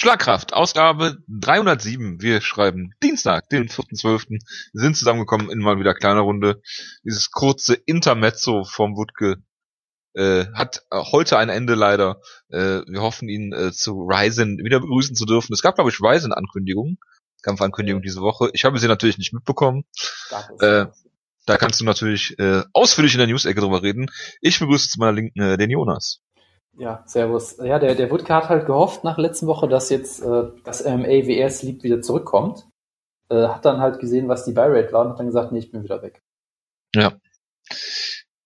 Schlagkraft, Ausgabe 307. Wir schreiben Dienstag, den 4.12. sind zusammengekommen in mal wieder kleiner Runde. Dieses kurze Intermezzo vom Wutke äh, hat heute ein Ende leider. Äh, wir hoffen ihn äh, zu Ryzen wieder begrüßen zu dürfen. Es gab, glaube ich, Ryzen-Ankündigungen, Kampfankündigungen diese Woche. Ich habe sie natürlich nicht mitbekommen. Äh, da kannst du natürlich äh, ausführlich in der News-Ecke drüber reden. Ich begrüße zu meiner Linken äh, den Jonas. Ja, servus. Ja, der, der Wutke hat halt gehofft nach letzten Woche, dass jetzt äh, das MMA WR Sleep wieder zurückkommt. Äh, hat dann halt gesehen, was die Buy-Rate war und hat dann gesagt, nee, ich bin wieder weg. Ja.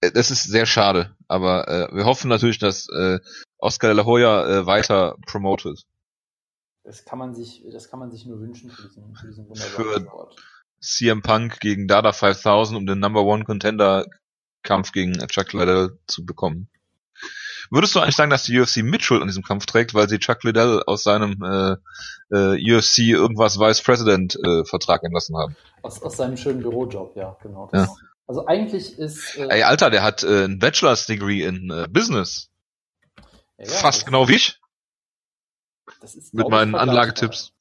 Äh, das ist sehr schade, aber äh, wir hoffen natürlich, dass äh, Oscar de la Hoya äh, weiter promotet. Das kann man sich, das kann man sich nur wünschen für diesen, für diesen wunderbaren Sport. CM Punk gegen Dada 5000, um den Number One Contender Kampf gegen Chuck Liddell zu bekommen. Würdest du eigentlich sagen, dass die UFC Mitschuld an diesem Kampf trägt, weil sie Chuck Liddell aus seinem äh, äh, UFC irgendwas Vice President äh, Vertrag entlassen haben? Aus, aus seinem schönen Bürojob, ja, genau. Das, ja. Also eigentlich ist. Äh, Ey, Alter, der hat äh, ein Bachelor's Degree in äh, Business. Ja, Fast genau wie ich. Das ist, Mit meinen Anlagetipps.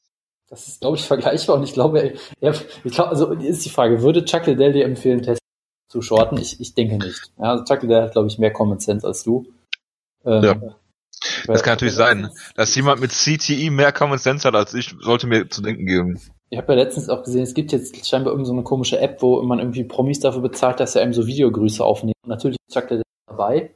Das ist, glaube ich, vergleichbar und ich glaube, er, ich glaube, also ist die Frage, würde Chuck Liddell dir empfehlen, Test zu shorten? Ich, ich denke nicht. Ja, also Chuck Liddell hat, glaube ich, mehr Common Sense als du. Ähm, ja. Das kann natürlich sein. Dass jemand mit CTE mehr Common Sense hat als ich, sollte mir zu denken geben. Ich habe ja letztens auch gesehen, es gibt jetzt scheinbar irgendeine so komische App, wo man irgendwie Promis dafür bezahlt, dass er einem so Videogrüße aufnimmt. Und natürlich ist Chuck dabei.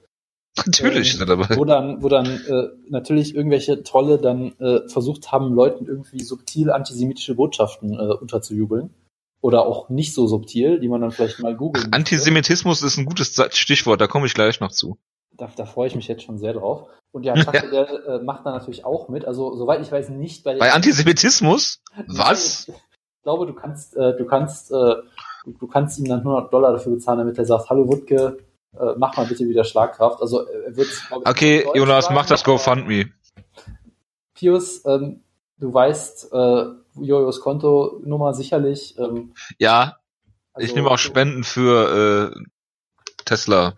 Natürlich ist er dabei. Wo dann, wo dann äh, natürlich irgendwelche Trolle dann äh, versucht haben, Leuten irgendwie subtil antisemitische Botschaften äh, unterzujubeln. Oder auch nicht so subtil, die man dann vielleicht mal googeln Antisemitismus ist ein gutes Stichwort, da komme ich gleich noch zu. Da, da freue ich mich jetzt schon sehr drauf. Und ja, Chuck ja. der äh, macht da natürlich auch mit. Also soweit ich weiß nicht bei, bei Antisemitismus. Was? Ich glaube, du kannst, äh, du kannst, äh, du kannst ihm dann 100 Dollar dafür bezahlen, damit er sagt, hallo Wutke, äh, mach mal bitte wieder Schlagkraft. Also er wird. Okay, Jonas, mach das GoFundMe. Pius, ähm, du weißt äh, Jojos Kontonummer sicherlich. Ähm, ja, also, ich nehme auch Spenden für äh, Tesla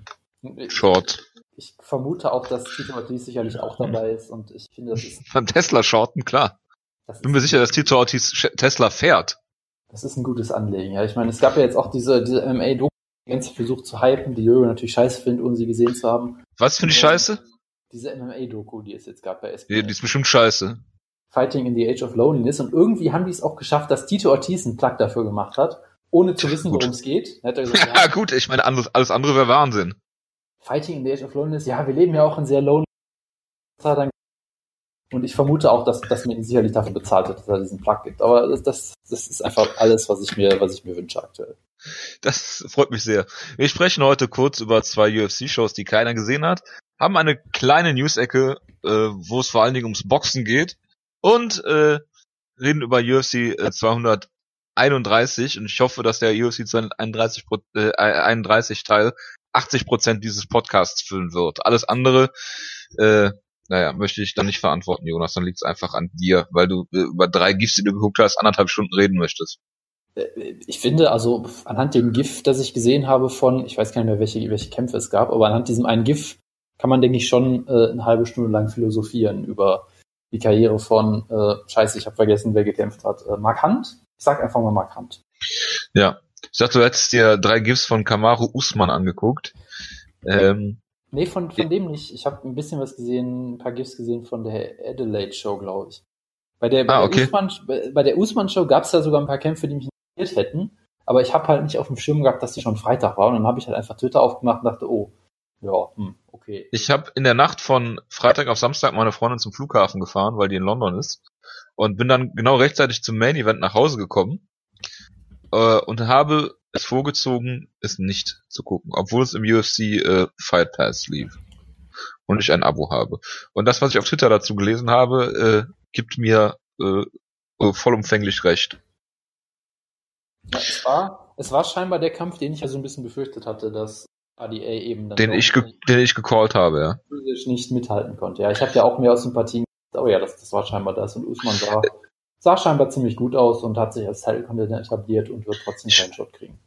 Short ich vermute auch, dass Tito Ortiz sicherlich auch dabei ist und ich finde, das ist. Beim Tesla shorten, klar. Bin mir sicher, dass Tito Ortiz Tesla fährt. Das ist ein gutes Anlegen, ja. Ich meine, es gab ja jetzt auch diese, diese MMA-Doku, die ganze versucht zu hypen, die Jürgen natürlich scheiße findet, ohne sie gesehen zu haben. Was finde ich scheiße? Diese MMA-Doku, die es jetzt gab bei SBN. Die, die ist bestimmt scheiße. Fighting in the Age of Loneliness. Und irgendwie haben die es auch geschafft, dass Tito Ortiz einen Plug dafür gemacht hat, ohne zu wissen, worum es geht. Gesagt, ja, gut, ich meine, alles, alles andere wäre Wahnsinn. Fighting in the Age of Loneliness, ja, wir leben ja auch in sehr lonely und ich vermute auch, dass, dass man ihn sicherlich dafür bezahlt hat, dass er diesen Plug gibt. Aber das, das, das ist einfach alles, was ich mir, was ich mir wünsche aktuell. Das freut mich sehr. Wir sprechen heute kurz über zwei UFC-Shows, die keiner gesehen hat, haben eine kleine News-Ecke, äh, wo es vor allen Dingen ums Boxen geht und äh, reden über UFC äh, 231 und ich hoffe, dass der UFC 231 äh, 31 Teil 80 Prozent dieses Podcasts füllen wird. Alles andere, äh, naja, möchte ich dann nicht verantworten, Jonas. Dann liegt es einfach an dir, weil du äh, über drei GIFs, die du geguckt hast, anderthalb Stunden reden möchtest. Äh, ich finde, also anhand dem GIF, das ich gesehen habe von, ich weiß gar nicht mehr, welche, welche Kämpfe es gab, aber anhand diesem einen GIF kann man, denke ich, schon äh, eine halbe Stunde lang philosophieren über die Karriere von, äh, scheiße, ich habe vergessen, wer gekämpft hat, äh, Mark Hunt. Ich sag einfach mal Mark Hunt. Ja, ich dachte, du hättest dir drei GIFs von Kamaru Usman angeguckt. Ähm, nee, von, von dem nicht. Ich habe ein bisschen was gesehen, ein paar GIFs gesehen von der Adelaide Show, glaube ich. Bei der, bei, ah, okay. der Usman, bei, bei der Usman Show gab es da sogar ein paar Kämpfe, die mich interessiert hätten. Aber ich habe halt nicht auf dem Schirm gehabt, dass die schon Freitag waren. Und dann habe ich halt einfach Twitter aufgemacht und dachte, oh, ja, hm, okay. Ich habe in der Nacht von Freitag auf Samstag meine Freundin zum Flughafen gefahren, weil die in London ist. Und bin dann genau rechtzeitig zum Main Event nach Hause gekommen äh, und habe es vorgezogen, es nicht zu gucken, obwohl es im UFC äh, Fight Pass lief und ich ein Abo habe. Und das, was ich auf Twitter dazu gelesen habe, äh, gibt mir äh, vollumfänglich recht. Es, war, es war scheinbar der Kampf, den ich ja so ein bisschen befürchtet hatte, dass ADA eben dann den ich den ich gecallt habe, ja. nicht mithalten konnte. Ja, ich habe ja auch mehr aus Sympathien. Oh ja, das, das war scheinbar das und Usman sah sah scheinbar ziemlich gut aus und hat sich als Title-Contender etabliert und wird trotzdem keinen Shot kriegen.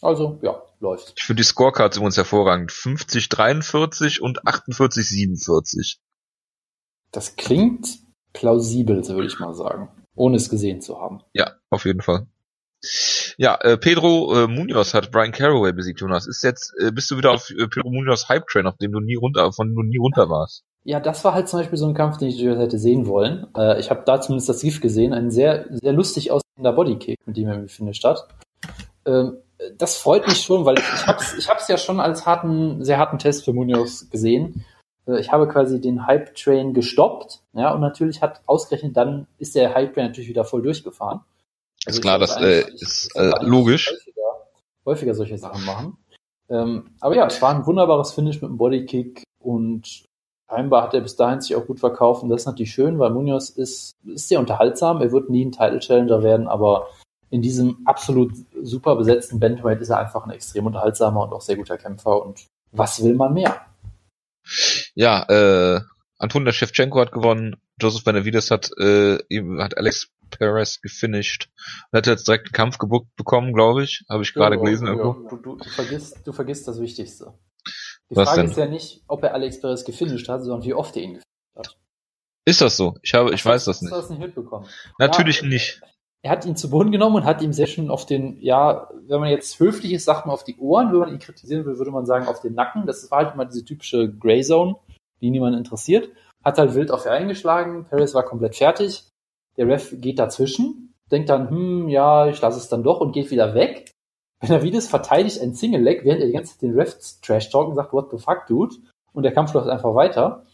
Also, ja, läuft. Ich finde die Scorecards übrigens hervorragend. 50-43 und 48-47. Das klingt plausibel, so würde ich mal sagen. Ohne es gesehen zu haben. Ja, auf jeden Fall. Ja, äh, Pedro äh, Munoz hat Brian Caraway besiegt, Jonas. Ist jetzt, äh, bist du wieder auf äh, Pedro Munoz Hype Train, auf dem du nie runter, von dem du nie runter warst? Ja, das war halt zum Beispiel so ein Kampf, den ich durchaus hätte sehen wollen. Äh, ich habe da zumindest das GIF gesehen, ein sehr, sehr lustig aussehender Bodykick, mit dem er findet statt. Ähm, das freut mich schon, weil ich hab's, ich hab's ja schon als harten, sehr harten Test für Munoz gesehen. Äh, ich habe quasi den Hype Train gestoppt, ja, und natürlich hat ausgerechnet dann ist der Hype Train natürlich wieder voll durchgefahren. Also ist klar, das äh, ist äh, logisch. Häufiger, häufiger, solche Sachen machen. Ähm, aber ja, es war ein wunderbares Finish mit dem Bodykick und scheinbar hat er bis dahin sich auch gut verkauft und das ist natürlich schön, weil Munoz ist, ist sehr unterhaltsam. Er wird nie ein Title Challenger werden, aber in diesem absolut super besetzten Bandweight ist er einfach ein extrem unterhaltsamer und auch sehr guter Kämpfer und was will man mehr? Ja, äh, Antonia Shevchenko hat gewonnen, Joseph Benavides hat, äh, hat Alex Perez gefinisht und hat jetzt direkt einen Kampf gebuckt bekommen, glaube ich. Habe ich gerade ja, gelesen ja, irgendwo. Du, du, du, vergisst, du vergisst das Wichtigste. Die Was Frage denn? ist ja nicht, ob er Alex Perez gefinisht hat, sondern wie oft er ihn gefinisht hat. Ist das so? Ich habe, ich weiß das nicht. Hast du das nicht mitbekommen? Natürlich ja, nicht er hat ihn zu Boden genommen und hat ihm sehr schön auf den, ja, wenn man jetzt höflich ist, sagt man auf die Ohren, wenn man ihn kritisieren will, würde man sagen auf den Nacken. Das war halt immer diese typische Grey Zone, die niemand interessiert. Hat halt wild auf ihn eingeschlagen. Paris war komplett fertig. Der Ref geht dazwischen, denkt dann, hm, ja, ich lasse es dann doch und geht wieder weg. Benavides verteidigt ein Single Leg, während er die ganze Zeit den Ref trash talk und sagt, what the fuck, dude? Und der Kampf läuft einfach weiter.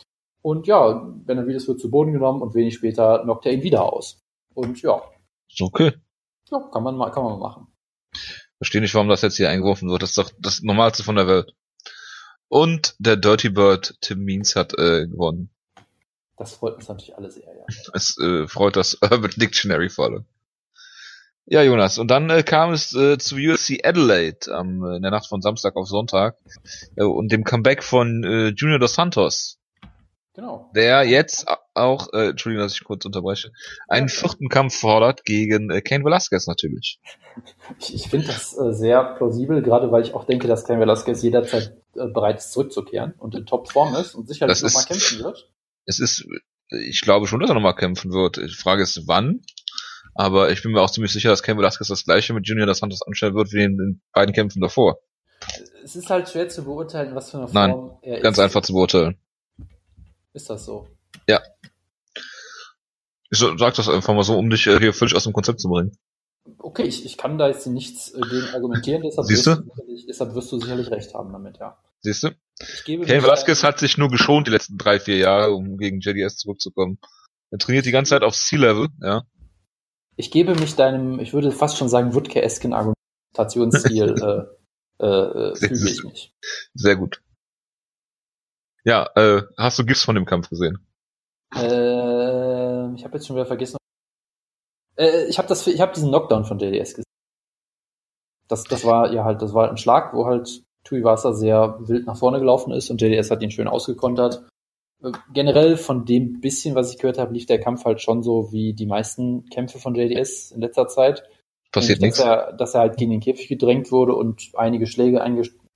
Und ja, Benavides wird zu Boden genommen und wenig später knockt er ihn wieder aus. Und ja, Okay. Ja, kann man mal, kann man mal machen. Verstehe nicht, warum das jetzt hier eingeworfen wird. Das ist doch das Normalste von der Welt. Und der Dirty Bird Tim Means hat äh, gewonnen. Das freut uns natürlich alle sehr, ja. Es äh, freut das Urban Dictionary vor allem. Ja, Jonas. Und dann äh, kam es äh, zu UFC Adelaide ähm, in der Nacht von Samstag auf Sonntag äh, und dem Comeback von äh, Junior dos Santos. Genau. Der jetzt auch, äh, Entschuldigung, dass ich kurz unterbreche, einen vierten Kampf fordert gegen äh, Kane Velasquez natürlich. Ich, ich finde das äh, sehr plausibel, gerade weil ich auch denke, dass Kane Velasquez jederzeit äh, bereit ist zurückzukehren und in Topform ist und sicherlich nochmal kämpfen wird. Es ist, ich glaube schon, dass er nochmal kämpfen wird. Die Frage ist, wann. Aber ich bin mir auch ziemlich sicher, dass Kane Velasquez das gleiche mit Junior das Santos anstellen wird wie in den beiden Kämpfen davor. Es ist halt schwer zu beurteilen, was für eine Form Nein, er ist. Ganz einfach zu beurteilen. Ist das so? Ja. Ich sag das einfach mal so, um dich äh, hier völlig aus dem Konzept zu bringen. Okay, ich, ich kann da jetzt nichts äh, gegen argumentieren, deshalb, wirst, du? deshalb wirst du sicherlich recht haben damit, ja. Siehst du? Ken Velasquez hat sich nur geschont die letzten drei, vier Jahre, um gegen JDS zurückzukommen. Er trainiert die ganze Zeit auf Sea-Level, ja. Ich gebe mich deinem, ich würde fast schon sagen, Wutke-esken Argumentationsstil äh, äh, füge ich mich. Sehr gut. Ja, äh, hast du GIFs von dem Kampf gesehen? Äh, ich habe jetzt schon wieder vergessen. Äh, ich habe das, ich habe diesen Knockdown von JDS gesehen. Das, das war ja halt, das war ein Schlag, wo halt Tuivasa sehr wild nach vorne gelaufen ist und JDS hat ihn schön ausgekontert. Generell von dem bisschen, was ich gehört habe, lief der Kampf halt schon so wie die meisten Kämpfe von JDS in letzter Zeit. Passiert nichts. Dass er, dass er halt gegen den Käfig gedrängt wurde und einige Schläge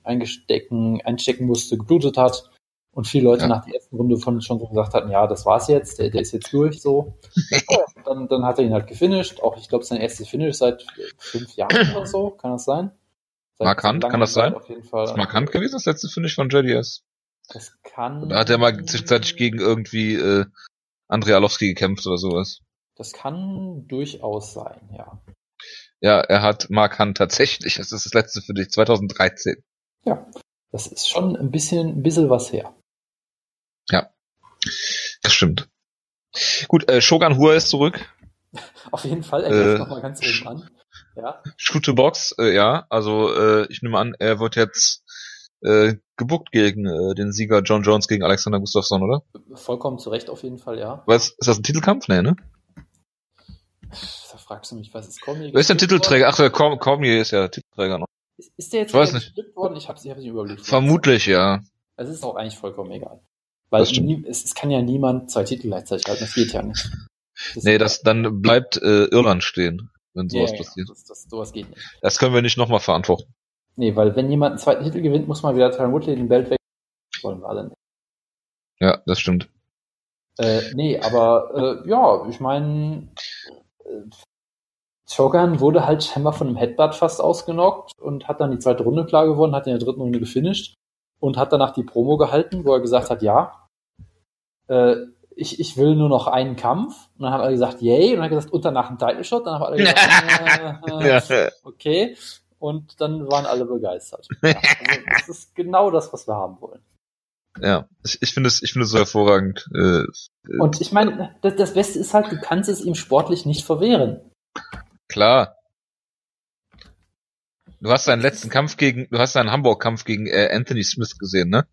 eingestecken, einstecken musste, geblutet hat und viele Leute ja. nach der ersten Runde von schon so gesagt hatten, ja, das war's jetzt, der, der ist jetzt durch, so. dann, dann hat er ihn halt gefinisht. Auch, ich glaube, sein erstes Finish seit fünf Jahren oder so, kann das sein? Seit markant, kann das sein? Auf jeden Fall. Ist markant gewesen, das letzte Finish von JDS. Das kann. Da hat er mal zwischenzeitlich gegen irgendwie, äh, Andrei Alowski gekämpft oder sowas. Das kann durchaus sein, ja. Ja, er hat Mark Hunt tatsächlich. Das ist das letzte für dich, 2013. Ja, das ist schon ein bisschen, ein bisschen was her. Ja, das stimmt. Gut, äh, Shogun Hua ist zurück. Auf jeden Fall, er greift äh, nochmal ganz oben an. Ja. Shoot to Box, äh, ja, also äh, ich nehme an, er wird jetzt äh, gebuckt gegen äh, den Sieger John Jones gegen Alexander Gustafsson, oder? Vollkommen zu Recht auf jeden Fall, ja. Was, ist das ein Titelkampf? Nee, ne? Da fragst du mich, was ist Cormier? Wer ist der Titelträger? Ach, der Cormier ist ja Titelträger noch. Ist, der jetzt nicht. worden? Ich hab's, ich hab's nicht überlegt. Vermutlich, ja. Es ist auch eigentlich vollkommen egal. Weil nie, es, es, kann ja niemand zwei Titel gleichzeitig halten, das geht ja nicht. Das nee, das, dann bleibt äh, Irland stehen, wenn sowas ja, ja, passiert. Das, das, sowas geht nicht. Das können wir nicht nochmal verantworten. Nee, weil wenn jemand einen zweiten Titel gewinnt, muss man wieder Tyron Woodley den Belt weg. Das wollen wir alle nicht. Ja, das stimmt. Äh, nee, aber äh, ja, ich meine, äh, Shogun wurde halt scheinbar von einem Headbutt fast ausgenockt und hat dann die zweite Runde klar gewonnen, hat in der dritten Runde gefinisht und hat danach die Promo gehalten, wo er gesagt hat, ja, äh, ich, ich will nur noch einen Kampf. Und dann haben alle gesagt, yay. Und dann hat er gesagt, und danach ein Title Shot. Dann haben alle gesagt, äh, äh, okay. Und dann waren alle begeistert. Ja, also das ist genau das, was wir haben wollen. Ja, ich, ich finde es, ich finde es so hervorragend. Äh, und ich meine, das, das Beste ist halt, du kannst es ihm sportlich nicht verwehren. Klar. Du hast seinen letzten Kampf gegen, du hast seinen Hamburg-Kampf gegen äh, Anthony Smith gesehen, ne?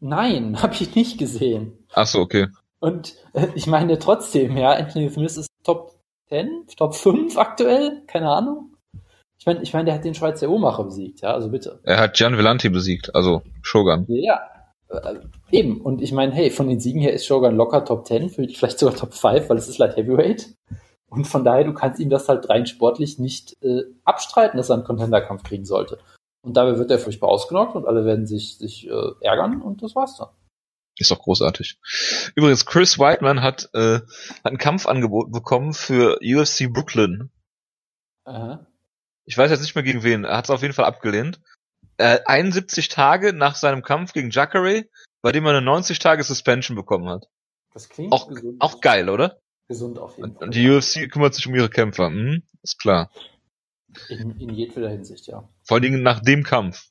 Nein, habe ich nicht gesehen. Ach so, okay. Und äh, ich meine trotzdem, ja, Anthony Smith ist Top 10, Top 5 aktuell, keine Ahnung. Ich meine, ich meine, der hat den Schweizer Uhrmacher besiegt, ja, also bitte. Er hat Gian Vellanti besiegt, also Shogun. Ja, äh, eben. Und ich meine, hey, von den Siegen her ist Shogun locker Top 10, vielleicht sogar Top 5, weil es ist Light Heavyweight. Und von daher, du kannst ihm das halt rein sportlich nicht äh, abstreiten, dass er einen Contender-Kampf kriegen sollte. Und dabei wird er furchtbar ausgenockt und alle werden sich, sich äh, ärgern und das war's dann. Ist doch großartig. Übrigens, Chris Whiteman hat, äh, hat ein Kampfangebot bekommen für UFC Brooklyn. Aha. Ich weiß jetzt nicht mehr gegen wen. Er hat es auf jeden Fall abgelehnt. Äh, 71 Tage nach seinem Kampf gegen Jacare, bei dem er eine 90 Tage Suspension bekommen hat. Das klingt auch, gesund. auch geil, oder? Gesund auf jeden Fall. Und die UFC kümmert sich um ihre Kämpfer. Hm? Ist klar. In, in jedweder Hinsicht, ja. Vor allen Dingen nach dem Kampf.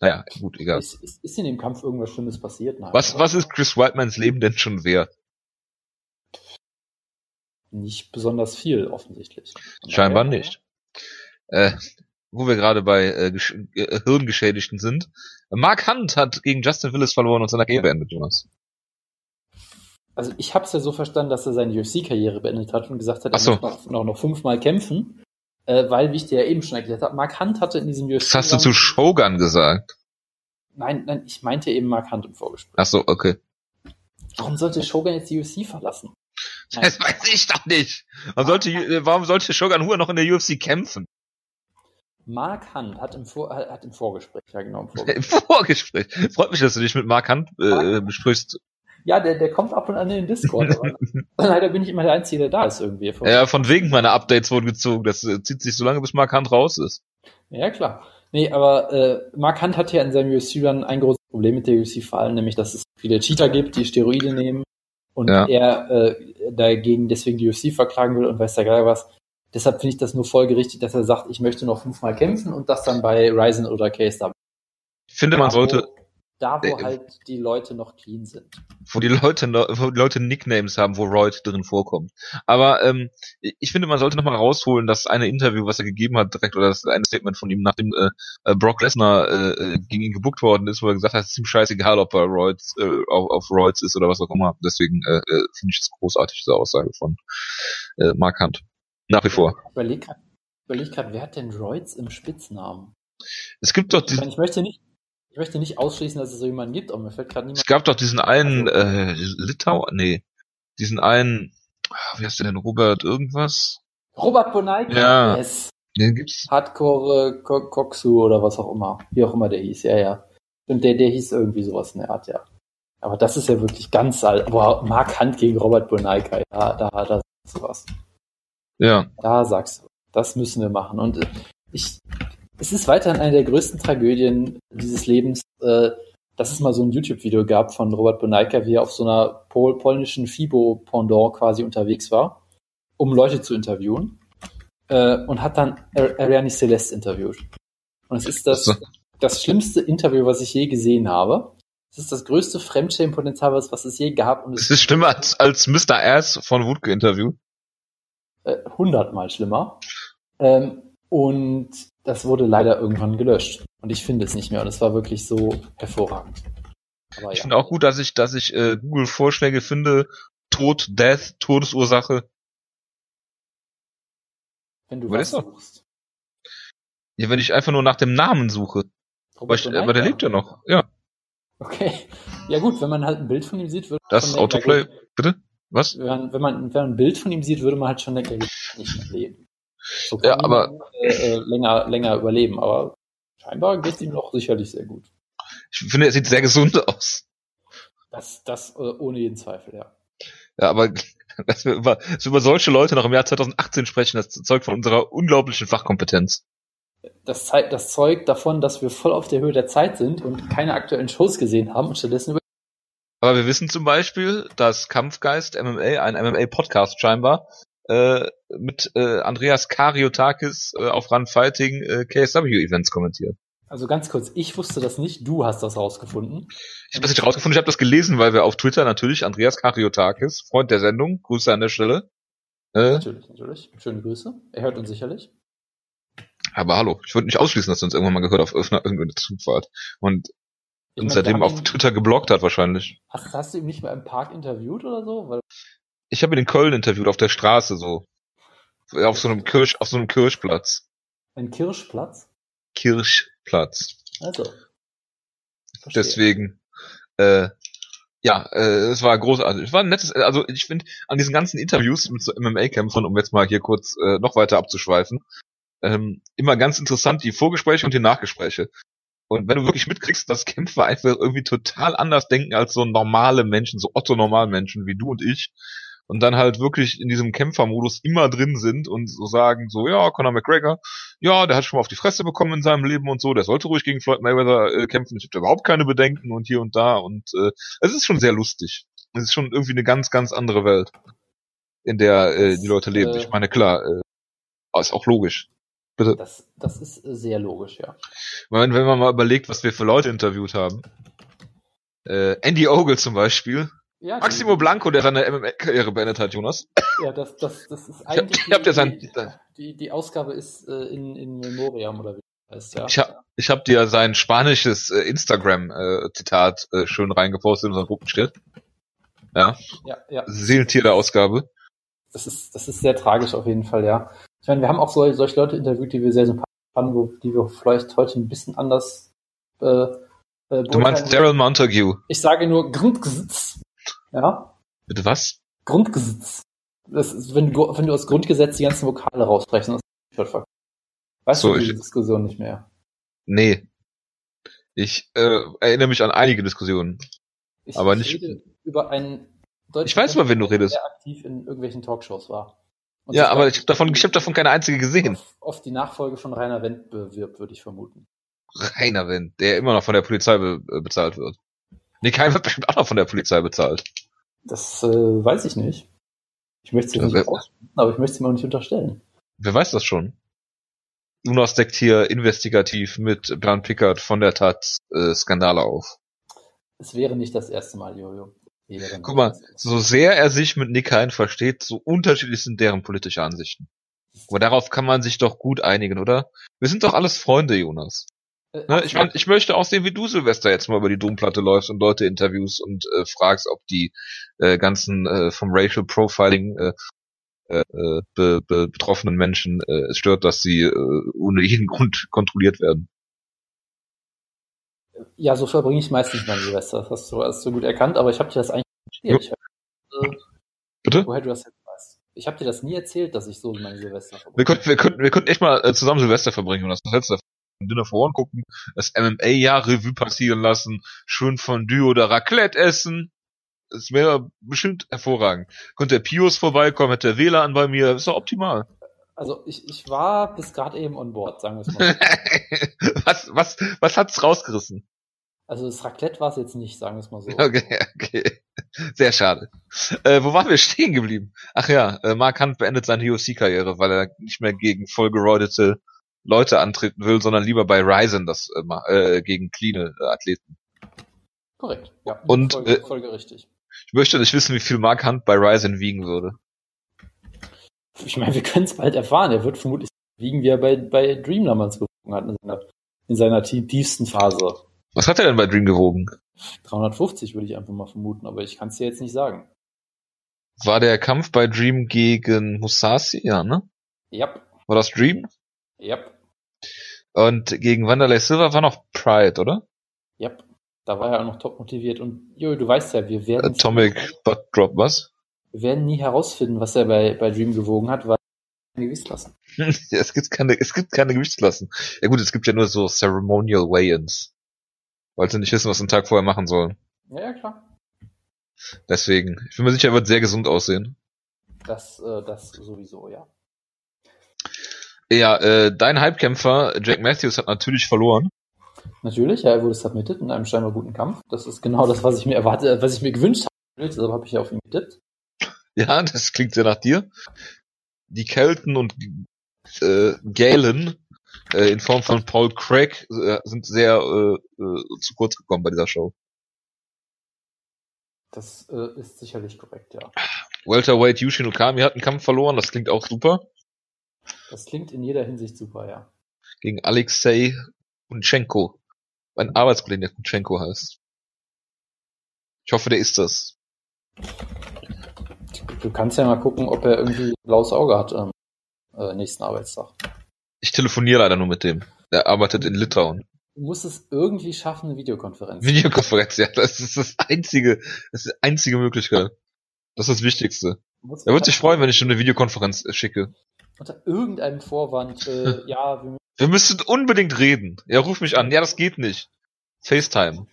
Naja, gut, egal. Ist, ist, ist in dem Kampf irgendwas Schlimmes passiert? Nein, was, was ist Chris Whitemans Leben denn schon wert? Nicht besonders viel, offensichtlich. Scheinbar ja. nicht. Äh, wo wir gerade bei äh, äh, Hirngeschädigten sind. Mark Hunt hat gegen Justin Willis verloren und seine Karriere beendet, Jonas. Also ich habe es ja so verstanden, dass er seine UFC-Karriere beendet hat und gesagt hat, er so. muss noch, noch, noch fünfmal kämpfen, äh, weil, wie ich dir ja eben schon erklärt habe, Mark Hunt hatte in diesem UFC... Das hast du zu Shogun gesagt. Nein, nein, ich meinte eben Mark Hunt im Vorgespräch. Ach so, okay. Warum sollte Shogun jetzt die UFC verlassen? Nein. Das weiß ich doch nicht. Warum sollte, äh, warum sollte Shogun Hua noch in der UFC kämpfen? Mark Hunt hat im, Vor hat im Vorgespräch, ja genau, im Vorgespräch. Im Vorgespräch. Freut mich, dass du dich mit Mark Hunt äh, besprichst. Ja, der, der kommt ab und an in den Discord. leider bin ich immer der Einzige, der da ist irgendwie. Ja, von wegen meiner Updates wurden gezogen. Das äh, zieht sich so lange, bis Mark Hunt raus ist. Ja, klar. Nee, aber äh, Mark Hunt hat ja in seinem UFC-Run ein großes Problem mit der UFC fallen, nämlich dass es viele Cheater gibt, die Steroide nehmen und ja. er äh, dagegen deswegen die UFC verklagen will und weiß der geil was. Deshalb finde ich das nur folgerichtig, dass er sagt, ich möchte noch fünfmal kämpfen und das dann bei Ryzen oder KSW. Ich finde, man sollte, da, wo äh, halt die Leute noch clean sind. Wo die Leute, wo die Leute Nicknames haben, wo Royd drin vorkommt. Aber ähm, ich finde, man sollte nochmal rausholen, dass eine Interview, was er gegeben hat, direkt, oder das eine Statement von ihm, nachdem äh, äh Brock Lesnar äh, äh, gegen ihn gebuckt worden ist, wo er gesagt hat, es ist ihm scheißegal, ob er Royds, äh, auf, auf Royds ist oder was auch immer. Deswegen äh, äh finde ich es großartig, diese Aussage von äh, Mark Hunt. Nach wie vor. Überleg grad, überleg grad, wer hat denn Royds im Spitznamen? Es gibt doch diesen. Ich möchte nicht, ich möchte nicht ausschließen, dass es so jemanden gibt, aber mir fällt gerade niemand. Es gab doch diesen einen äh, Litau, nee, diesen einen, ah, wie heißt der denn, Robert irgendwas? Robert Bonaika. Ja. Yes. Den gibt's. Hardcore Koksu oder was auch immer, wie auch immer der hieß, ja, ja. Und der, der hieß irgendwie sowas in der Art, ja. Aber das ist ja wirklich ganz alt. Aber Mark Hand gegen Robert Bonaika, ja, da, da sagst du was. Ja. Da sagst du, das müssen wir machen. Und ich, es ist weiterhin eine der größten Tragödien dieses Lebens, äh, dass es mal so ein YouTube-Video gab von Robert Bonaika, wie er auf so einer pol polnischen FIBO-Pendant quasi unterwegs war, um Leute zu interviewen. Äh, und hat dann Ariane Celeste interviewt. Und es ist das, das schlimmste Interview, was ich je gesehen habe. Es ist das größte Fremdschämen-Potenzial, was, was es je gab. Und es, ist schlimmer als, als Mr. Ass von Wutke Äh, hundertmal schlimmer. Ähm, und das wurde leider irgendwann gelöscht. Und ich finde es nicht mehr. Und es war wirklich so hervorragend. Aber ich ja. finde auch gut, dass ich, dass ich äh, Google-Vorschläge finde. Tod, Death, Todesursache. Wenn du was, was suchst. Ja, wenn ich einfach nur nach dem Namen suche. Aber, ich, aber der lebt ja noch, ja. Okay. Ja gut, wenn man halt ein Bild von ihm sieht, würde Das Autoplay, bitte? Was? Wenn man, wenn man, wenn man ein Bild von ihm sieht, würde man halt schon denken, er nicht mehr leben. So ja, aber äh, äh, länger, länger überleben, aber scheinbar geht es ihm noch sicherlich sehr gut. Ich finde, er sieht sehr gesund aus. Das, das äh, ohne jeden Zweifel, ja. Ja, aber dass wir, über, dass wir über solche Leute noch im Jahr 2018 sprechen, das zeugt von unserer unglaublichen Fachkompetenz. Das, das zeugt davon, dass wir voll auf der Höhe der Zeit sind und keine aktuellen Shows gesehen haben und stattdessen über aber wir wissen zum Beispiel, dass Kampfgeist MMA, ein MMA-Podcast scheinbar, äh, mit äh, Andreas Kariotakis äh, auf Run Fighting äh, KSW-Events kommentiert. Also ganz kurz, ich wusste das nicht, du hast das rausgefunden. Ich habe das nicht rausgefunden, ich habe das gelesen, weil wir auf Twitter natürlich Andreas Kariotakis, Freund der Sendung, Grüße an der Stelle. Äh, natürlich, natürlich. Schöne Grüße. Er hört uns sicherlich. Aber hallo, ich würde nicht ausschließen, dass er uns irgendwann mal gehört auf irgendeine Zugfahrt. Und ich und seitdem auf Twitter geblockt hat wahrscheinlich. Hast, hast du ihn nicht mal im Park interviewt oder so? Weil ich habe ihn in Köln interviewt, auf der Straße so. Auf so einem Kirsch, auf so einem Kirschplatz. Ein Kirschplatz? Kirschplatz. Also. Verstehe. Deswegen, äh, ja, äh, es war großartig. Es war ein nettes, also ich finde, an diesen ganzen Interviews mit so MMA-Kämpfern, um jetzt mal hier kurz äh, noch weiter abzuschweifen, ähm, immer ganz interessant die Vorgespräche und die Nachgespräche. Und wenn du wirklich mitkriegst, dass Kämpfer einfach irgendwie total anders denken als so normale Menschen, so Otto-Normalmenschen wie du und ich, und dann halt wirklich in diesem Kämpfermodus immer drin sind und so sagen, so, ja, Conor McGregor, ja, der hat schon mal auf die Fresse bekommen in seinem Leben und so, der sollte ruhig gegen Floyd Mayweather äh, kämpfen, ich habe überhaupt keine Bedenken und hier und da und äh, es ist schon sehr lustig. Es ist schon irgendwie eine ganz, ganz andere Welt, in der äh, die Leute leben. Äh, ich meine, klar, äh, ist auch logisch. Bitte. Das, das ist sehr logisch, ja. Wenn, wenn man mal überlegt, was wir für Leute interviewt haben. Äh, Andy Ogle zum Beispiel, ja, Maximo Blanco, der seine MMA-Karriere beendet hat, Jonas. Ja, das, das, das ist eigentlich. Ich hab, die, sein, die, die, die Ausgabe ist äh, in, in Memoriam oder wie das heißt, ja. Ich hab, ich hab dir sein spanisches äh, Instagram-Zitat äh, äh, schön reingepostet in unseren Gruppenchat. Ja. Ja, ja. Seelentier der Ausgabe. Das ist, das ist sehr tragisch auf jeden Fall, ja. Ich meine, wir haben auch solche, solche Leute interviewt, die wir sehr sympathisch fanden, wo, die wir vielleicht heute ein bisschen anders äh, äh, Du meinst Daryl Montague? Ich sage nur Grundgesetz. Ja. Bitte was? Grundgesetz. Das ist, wenn du, wenn du aus Grundgesetz die ganzen Vokale raussprechen, das ist Weißt so, du die Diskussion nicht mehr? Nee. Ich äh, erinnere mich an einige Diskussionen. Ich aber nicht. über einen Ich weiß mal, wenn du redest. Der aktiv in irgendwelchen Talkshows war. Ja, aber ich habe davon, ich hab davon keine einzige gesehen. Oft, die Nachfolge von Rainer Wendt bewirbt, würde ich vermuten. Rainer Wendt, der immer noch von der Polizei be äh, bezahlt wird. Nee, kein wird bestimmt auch noch von der Polizei bezahlt. Das äh, weiß ich nicht. Ich möchte es nicht aber ich möchte es mir auch nicht unterstellen. Wer weiß das schon? Jonas deckt hier investigativ mit Bernd Pickard von der Tat äh, Skandale auf. Es wäre nicht das erste Mal, Jojo. Guck mal, so sehr er sich mit Nick Hein versteht, so unterschiedlich sind deren politische Ansichten. Aber darauf kann man sich doch gut einigen, oder? Wir sind doch alles Freunde, Jonas. Äh, ne? Ich, mein, ich möchte auch sehen, wie du, Silvester, jetzt mal über die Domplatte läufst und Leute interviews und äh, fragst, ob die äh, ganzen äh, vom Racial Profiling äh, äh, be, be, betroffenen Menschen äh, es stört, dass sie äh, ohne jeden Grund kontrolliert werden. Ja, so verbringe ich meistens mein Silvester. Das hast du, hast du gut erkannt, aber ich habe dir das eigentlich erzählt. Ja. Hab, äh, Bitte? Woher du das jetzt weißt. Ich habe dir das nie erzählt, dass ich so mein Silvester verbringe. Wir könnten, wir könnten, wir könnten echt mal äh, zusammen Silvester verbringen und das letzte Dinner for One gucken, das MMA-Jahr Revue passieren lassen, schön Fondue oder Raclette essen. Es wäre bestimmt hervorragend. Könnte der Pius vorbeikommen, hätte der WLAN bei mir, ist doch optimal. Also ich, ich war bis gerade eben on board, sagen wir es mal. was, was, was hat's rausgerissen? Also das Raclette war es jetzt nicht, sagen wir es mal so. Okay, okay. Sehr schade. Äh, wo waren wir stehen geblieben? Ach ja, äh, Mark Hunt beendet seine UFC-Karriere, weil er nicht mehr gegen vollgeroidete Leute antreten will, sondern lieber bei Ryzen das äh, äh, gegen clean äh, Athleten. Korrekt. Ja, und Folge, äh, Folge richtig. Ich möchte nicht wissen, wie viel Mark Hunt bei Ryzen wiegen würde. Ich meine, wir können es bald erfahren. Er wird vermutlich wiegen, wie er bei, bei Dream damals gewogen hat in seiner, in seiner tiefsten Phase. Was hat er denn bei Dream gewogen? 350 würde ich einfach mal vermuten, aber ich kann es dir jetzt nicht sagen. War der Kampf bei Dream gegen Musashi? Ja, ne? Ja. War das Dream? Yep. Und gegen Wanderlei Silver war noch Pride, oder? Yep. Da war er auch noch top motiviert. Und Jo, du weißt ja, wir werden. Atomic Butt Drop, was? Wir werden nie herausfinden, was er bei, bei Dream gewogen hat, weil keine Gewichtsklassen. ja, es gibt keine, es gibt keine Gewichtsklassen. Ja gut, es gibt ja nur so Ceremonial Weigh-ins. Weil sie nicht wissen, was sie einen Tag vorher machen sollen. Ja, ja, klar. Deswegen, ich bin mir sicher, er wird sehr gesund aussehen. Das, äh, das sowieso, ja. Ja, äh, dein Halbkämpfer Jack Matthews hat natürlich verloren. Natürlich, ja, er wurde submitted in einem scheinbar guten Kampf. Das ist genau das, was ich mir erwarte, was ich mir gewünscht habe. Deshalb habe ich ja auf ihn getippt. Ja, das klingt sehr nach dir. Die Kelten und äh, Galen äh, in Form von Paul Craig äh, sind sehr äh, äh, zu kurz gekommen bei dieser Show. Das äh, ist sicherlich korrekt, ja. Welterweight Yushin Okami hat einen Kampf verloren, das klingt auch super. Das klingt in jeder Hinsicht super, ja. Gegen Alexei Kunchenko. Ein Arbeitskollege, der Kunchenko heißt. Ich hoffe, der ist das. Du kannst ja mal gucken, ob er irgendwie ein blaues Auge hat am äh, nächsten Arbeitstag. Ich telefoniere leider nur mit dem. Der arbeitet in Litauen. Du musst es irgendwie schaffen, eine Videokonferenz. Videokonferenz, ja, das ist das einzige, das ist die einzige Möglichkeit. Das ist das Wichtigste. Er wird sich freuen, wenn ich ihm eine Videokonferenz schicke. Unter irgendeinem Vorwand, äh, ja, wir, wir müssen unbedingt reden. Ja, ruf mich an. Ja, das geht nicht. FaceTime.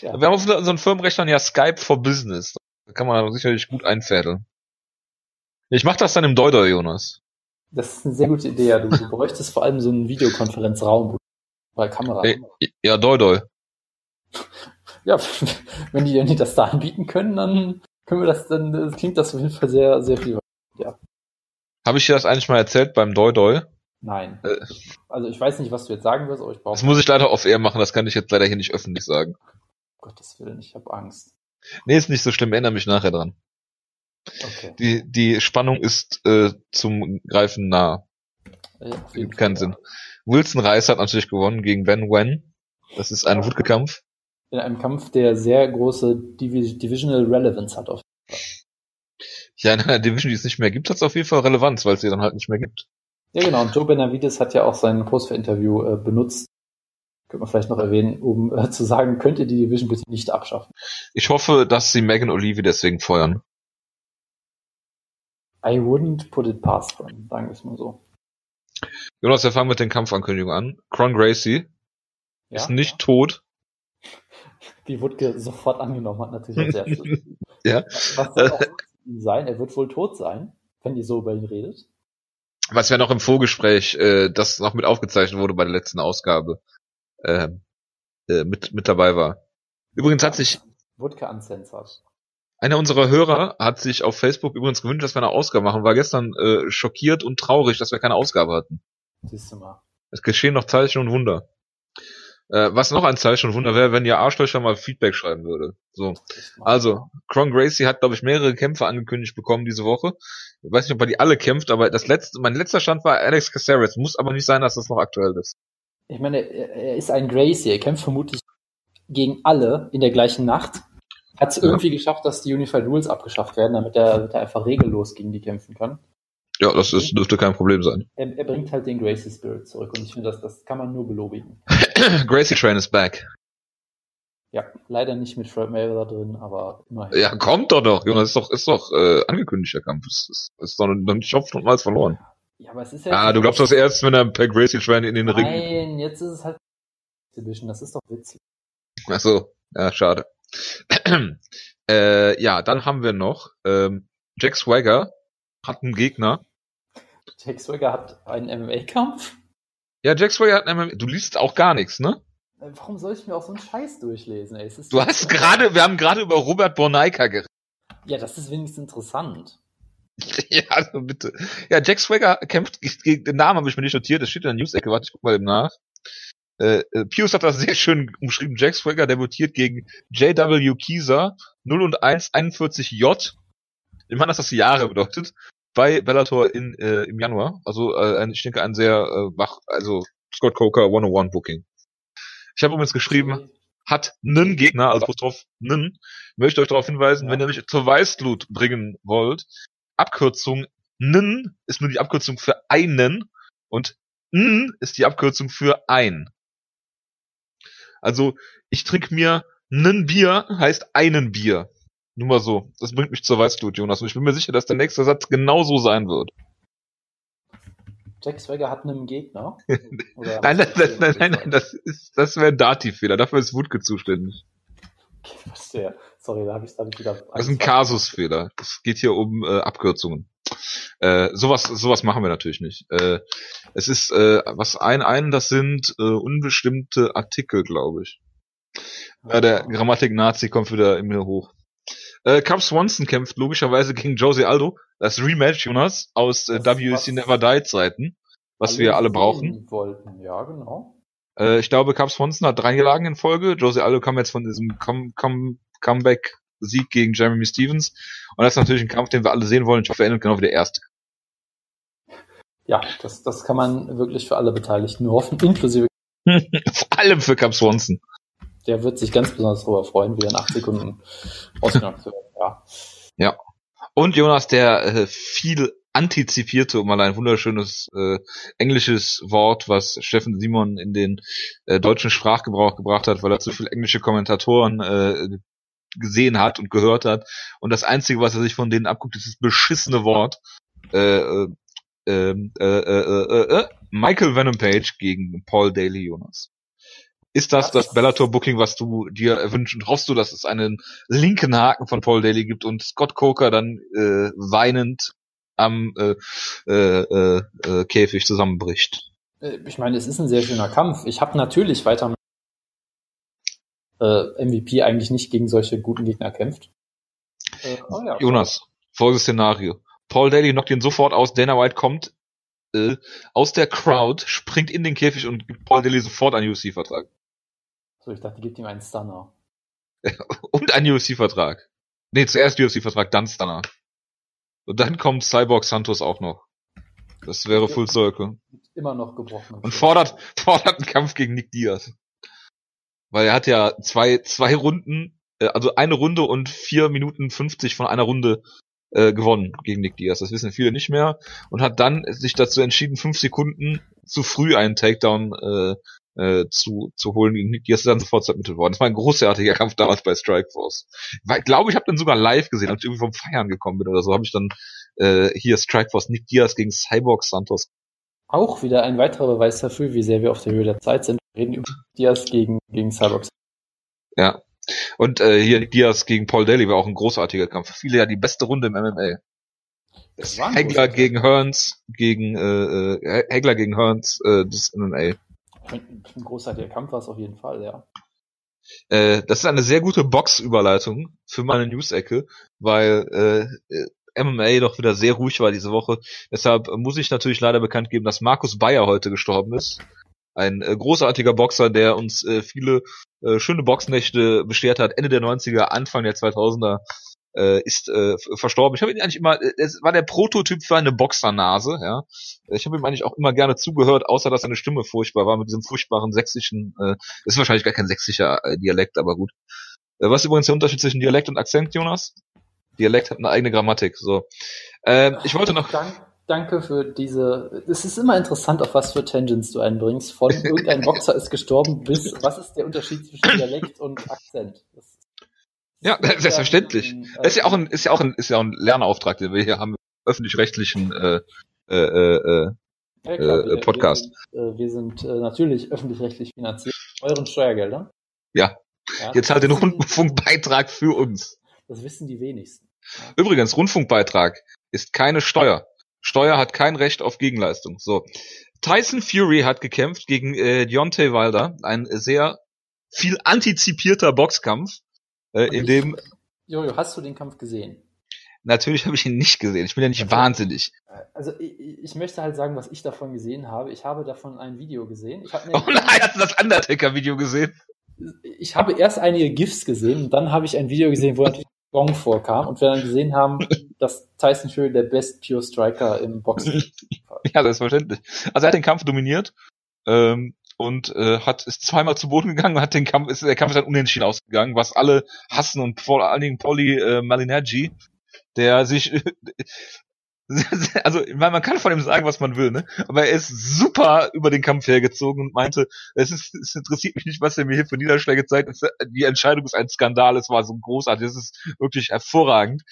Ja. Wir haben auf unseren Firmenrechnern ja Skype for Business. Da kann man sicherlich gut einfädeln. Ich mach das dann im Doido, Jonas. Das ist eine sehr gute Idee, ja. Du, du bräuchtest vor allem so einen Videokonferenzraum, bei Kamera. Ja, Doido. Ja, wenn die, wenn das da anbieten können, dann können wir das, dann das klingt das auf jeden Fall sehr, sehr viel. Ja. Habe ich dir das eigentlich mal erzählt beim Doi Doi? Nein. Äh, also ich weiß nicht, was du jetzt sagen wirst, aber ich brauche. Das muss ich leider auf Air machen, das kann ich jetzt leider hier nicht öffentlich sagen. Gottes Willen, ich habe Angst. Nee, ist nicht so schlimm, erinnere mich nachher dran. Okay. Die, die Spannung ist äh, zum Greifen nah. Ja, Gibt keinen Sinn. Wilson Reis hat natürlich gewonnen gegen Ben Wen. Das ist ein Wutke-Kampf. In einem Kampf, der sehr große Div Divisional Relevance hat auf jeden Fall. Ja, in einer Division, die es nicht mehr gibt, hat es auf jeden Fall Relevanz, weil es sie dann halt nicht mehr gibt. Ja, genau. Und Joe Benavides hat ja auch sein Post für Interview äh, benutzt. Könnte man vielleicht noch erwähnen, um äh, zu sagen, könnt ihr die Division bitte nicht abschaffen. Ich hoffe, dass sie Megan Olive deswegen feuern. I wouldn't put it past them, sagen wir es mal so. Jonas, wir fangen mit den Kampfankündigungen an. Cron Gracie ja, ist nicht ja. tot. Wie Wutke sofort angenommen hat, natürlich sehr schön. ja. Was soll auch sein? Er wird wohl tot sein, wenn ihr so über ihn redet. Was ja noch im Vorgespräch, äh, das noch mit aufgezeichnet wurde bei der letzten Ausgabe, äh, äh, mit, mit dabei war. Übrigens hat sich Wutke uncensored. Einer unserer Hörer hat sich auf Facebook übrigens gewünscht, dass wir eine Ausgabe machen, war gestern äh, schockiert und traurig, dass wir keine Ausgabe hatten. Siehst du mal. Es geschehen noch Zeichen und Wunder. Äh, was noch ein Zeichen und Wunder wäre, wenn ihr Arschlöcher mal Feedback schreiben würde. So. Also, Cron Gracie hat, glaube ich, mehrere Kämpfe angekündigt bekommen diese Woche. Ich weiß nicht, ob er die alle kämpft, aber das letzte, mein letzter Stand war Alex Caceres. Muss aber nicht sein, dass das noch aktuell ist. Ich meine, er ist ein Gracie. Er kämpft vermutlich gegen alle in der gleichen Nacht hat es irgendwie geschafft, dass die Unified Rules abgeschafft werden, damit er, damit er einfach regellos gegen die kämpfen kann. Ja, das ist, dürfte kein Problem sein. Er, er bringt halt den Gracie Spirit zurück und ich finde, das, das kann man nur belobigen. Gracie Train is back. Ja, leider nicht mit Fred Mayweather drin, aber immerhin. Ja, kommt doch doch, Jonas, ist doch, ist doch äh, angekündigt, der Kampf. Ist, ist, ist doch noch nicht Malz verloren. Ja, aber es ist ja. Ah, du glaubst das erst, wenn er per Gracie Train in den Ring. Nein, jetzt ist es halt Division, das ist doch witzig. Ach so, ja, schade. äh, ja, dann haben wir noch ähm, Jack Swagger hat einen Gegner. Jack Swagger hat einen MMA-Kampf? Ja, Jack Swagger hat einen MMA. Du liest auch gar nichts, ne? Äh, warum soll ich mir auch so einen Scheiß durchlesen? Ey? du hast gerade, wir haben gerade über Robert Borneika geredet. Ja, das ist wenigstens interessant. ja, also bitte. Ja, Jack Swagger kämpft gegen den Namen habe ich mir nicht notiert, das steht in der News-Ecke, warte, ich guck mal eben nach. Äh, äh, Pius hat das sehr schön umschrieben. Jack Swagger debütiert gegen J.W. Kieser 0 und 1 41J. Ich meine, dass das Jahre bedeutet. Bei Bellator in, äh, im Januar. Also äh, ein, ich denke ein sehr äh, wach, also Scott Coker 101 Booking. Ich habe übrigens geschrieben, hat nen Gegner, also Apostroph nen, möchte euch darauf hinweisen, ja. wenn ihr mich zur Weißglut bringen wollt, Abkürzung nen ist nur die Abkürzung für einen und n ist die Abkürzung für ein. Also ich trinke mir nen Bier, heißt einen Bier. Nur mal so. Das bringt mich zur Weißglut, Jonas. Und ich bin mir sicher, dass der nächste Satz genauso sein wird. Jack Swagger hat einen Gegner? nein, das, nein, nein, nein, das ist, das wäre ein Dativ-Fehler. Dafür ist Wutke zuständig. Okay, verstehe. Sorry, da habe ich, hab ich wieder. Das ist ein Kasusfehler. Es geht hier um äh, Abkürzungen. Äh, sowas, sowas machen wir natürlich nicht. Äh, es ist äh, was ein ein, das sind äh, unbestimmte Artikel, glaube ich. Ja, der Grammatik-Nazi kommt wieder in mir hoch. Äh, Cub Swanson kämpft logischerweise gegen Josie Aldo. Das Rematch, Jonas, aus äh, WC Never Die Zeiten, was wir alle brauchen. Wollten. Ja, genau. Äh, ich glaube, Cub Swanson hat drei Gelagen in Folge. Josie Aldo kam jetzt von diesem Come Come Comeback Sieg gegen Jeremy Stevens. Und das ist natürlich ein Kampf, den wir alle sehen wollen. Ich hoffe, er endet genau wie der erste. Ja, das, das kann man wirklich für alle Beteiligten nur hoffen, inklusive. Vor allem für Cap Swanson. Der wird sich ganz besonders darüber freuen, wieder in acht Sekunden ausgenommen zu werden. Ja. Ja. Und Jonas, der äh, viel antizipierte, um mal ein wunderschönes äh, englisches Wort, was Steffen Simon in den äh, deutschen Sprachgebrauch gebracht hat, weil er zu viele englische Kommentatoren äh, gesehen hat und gehört hat. Und das Einzige, was er sich von denen abguckt, ist das beschissene Wort. Äh, äh, ähm, äh, äh, äh, äh, Michael Venom Page gegen Paul Daly Jonas. Ist das das Bellator-Booking, was du dir erwünschst? Und hoffst du, dass es einen linken Haken von Paul Daly gibt und Scott Coker dann äh, weinend am äh, äh, äh, Käfig zusammenbricht? Ich meine, es ist ein sehr schöner Kampf. Ich habe natürlich weiter äh, MVP eigentlich nicht gegen solche guten Gegner kämpft. Äh, oh ja, Jonas, folgendes Szenario. Paul Daly knockt ihn sofort aus, Dana White kommt äh, aus der Crowd, springt in den Käfig und gibt Paul Daly sofort einen UFC-Vertrag. So, ich dachte, die gibt ihm einen Stunner. und einen UFC-Vertrag. Nee, zuerst UFC-Vertrag, dann Stunner. Und dann kommt Cyborg Santos auch noch. Das wäre Full Circle. Immer noch gebrochen. Und fordert, fordert einen Kampf gegen Nick Diaz. Weil er hat ja zwei, zwei Runden, äh, also eine Runde und vier Minuten 50 von einer Runde äh, gewonnen gegen Nick Diaz. Das wissen viele nicht mehr. Und hat dann sich dazu entschieden, fünf Sekunden zu früh einen Takedown äh, äh, zu, zu holen gegen Nick Diaz. Ist dann sofort submitted worden. Das war ein großartiger Kampf damals bei Strikeforce. Ich glaube, ich habe den sogar live gesehen, als ich irgendwie vom Feiern gekommen bin oder so, habe ich dann äh, hier Strikeforce Nick Diaz gegen Cyborg Santos auch wieder ein weiterer Beweis dafür, wie sehr wir auf der Höhe der Zeit sind. Wir reden über Diaz gegen, gegen Cyborg. Ja. Und äh, hier Diaz gegen Paul Daly war auch ein großartiger Kampf. Für viele ja die beste Runde im MMA. Hegler gegen Hearns, gegen äh, äh, Hegler gegen Hearns, äh, das MMA. Ein, ein großartiger Kampf war es auf jeden Fall, ja. Äh, das ist eine sehr gute Box-Überleitung für meine News-Ecke, weil äh, MMA doch wieder sehr ruhig war diese Woche. Deshalb muss ich natürlich leider bekannt geben, dass Markus Bayer heute gestorben ist. Ein äh, großartiger Boxer, der uns äh, viele äh, schöne Boxnächte beschert hat. Ende der 90er, Anfang der 2000er äh, ist äh, verstorben. Ich habe ihn eigentlich immer, äh, es war der Prototyp für eine Boxernase. Ja, ich habe ihm eigentlich auch immer gerne zugehört, außer dass seine Stimme furchtbar war mit diesem furchtbaren sächsischen. Äh, ist wahrscheinlich gar kein sächsischer äh, Dialekt, aber gut. Äh, was ist übrigens der Unterschied zwischen Dialekt und Akzent, Jonas? Dialekt hat eine eigene Grammatik. So, äh, ich wollte noch. Dank, danke für diese. Es ist immer interessant, auf was für Tangents du einbringst. Von irgendein Boxer ist gestorben bis was ist der Unterschied zwischen Dialekt und Akzent? Das ja, selbstverständlich. Ein, äh, ist ja auch ein, ist ja auch ein, ist ja auch ein Lernauftrag, den wir hier haben, öffentlich-rechtlichen äh, äh, äh, ja, klar, äh, Podcast. Wir, wir sind, äh, natürlich öffentlich-rechtlich finanziert. Euren Steuergeldern. Ja. ja. Jetzt halt den Rundfunkbeitrag für uns. Das wissen die wenigsten. Übrigens, Rundfunkbeitrag ist keine Steuer. Steuer hat kein Recht auf Gegenleistung. So. Tyson Fury hat gekämpft gegen äh, Deontay Wilder. Ein sehr viel antizipierter Boxkampf, äh, in dem... Jojo, hast du den Kampf gesehen? Natürlich habe ich ihn nicht gesehen. Ich bin ja nicht also, wahnsinnig. Also ich, ich, möchte halt sagen, was ich davon gesehen habe. Ich habe davon ein Video gesehen. Ich oh nein, hast du das Undertaker-Video gesehen? Ich habe erst einige GIFs gesehen und dann habe ich ein Video gesehen, wo natürlich Gong vorkam und wir dann gesehen haben, dass Tyson Fury der Best Pure Striker im Boxen Ja, selbstverständlich. Also er hat den Kampf dominiert ähm, und äh, hat ist zweimal zu Boden gegangen und hat den Kampf, ist, der Kampf ist dann unentschieden ausgegangen, was alle hassen und vor allen Dingen Polly äh, Malinergi, der sich also man kann von ihm sagen, was man will, ne? Aber er ist super über den Kampf hergezogen und meinte, es, ist, es interessiert mich nicht, was er mir hier für Niederschläge zeigt. Die Entscheidung ist ein Skandal, es war so großartig, es ist wirklich hervorragend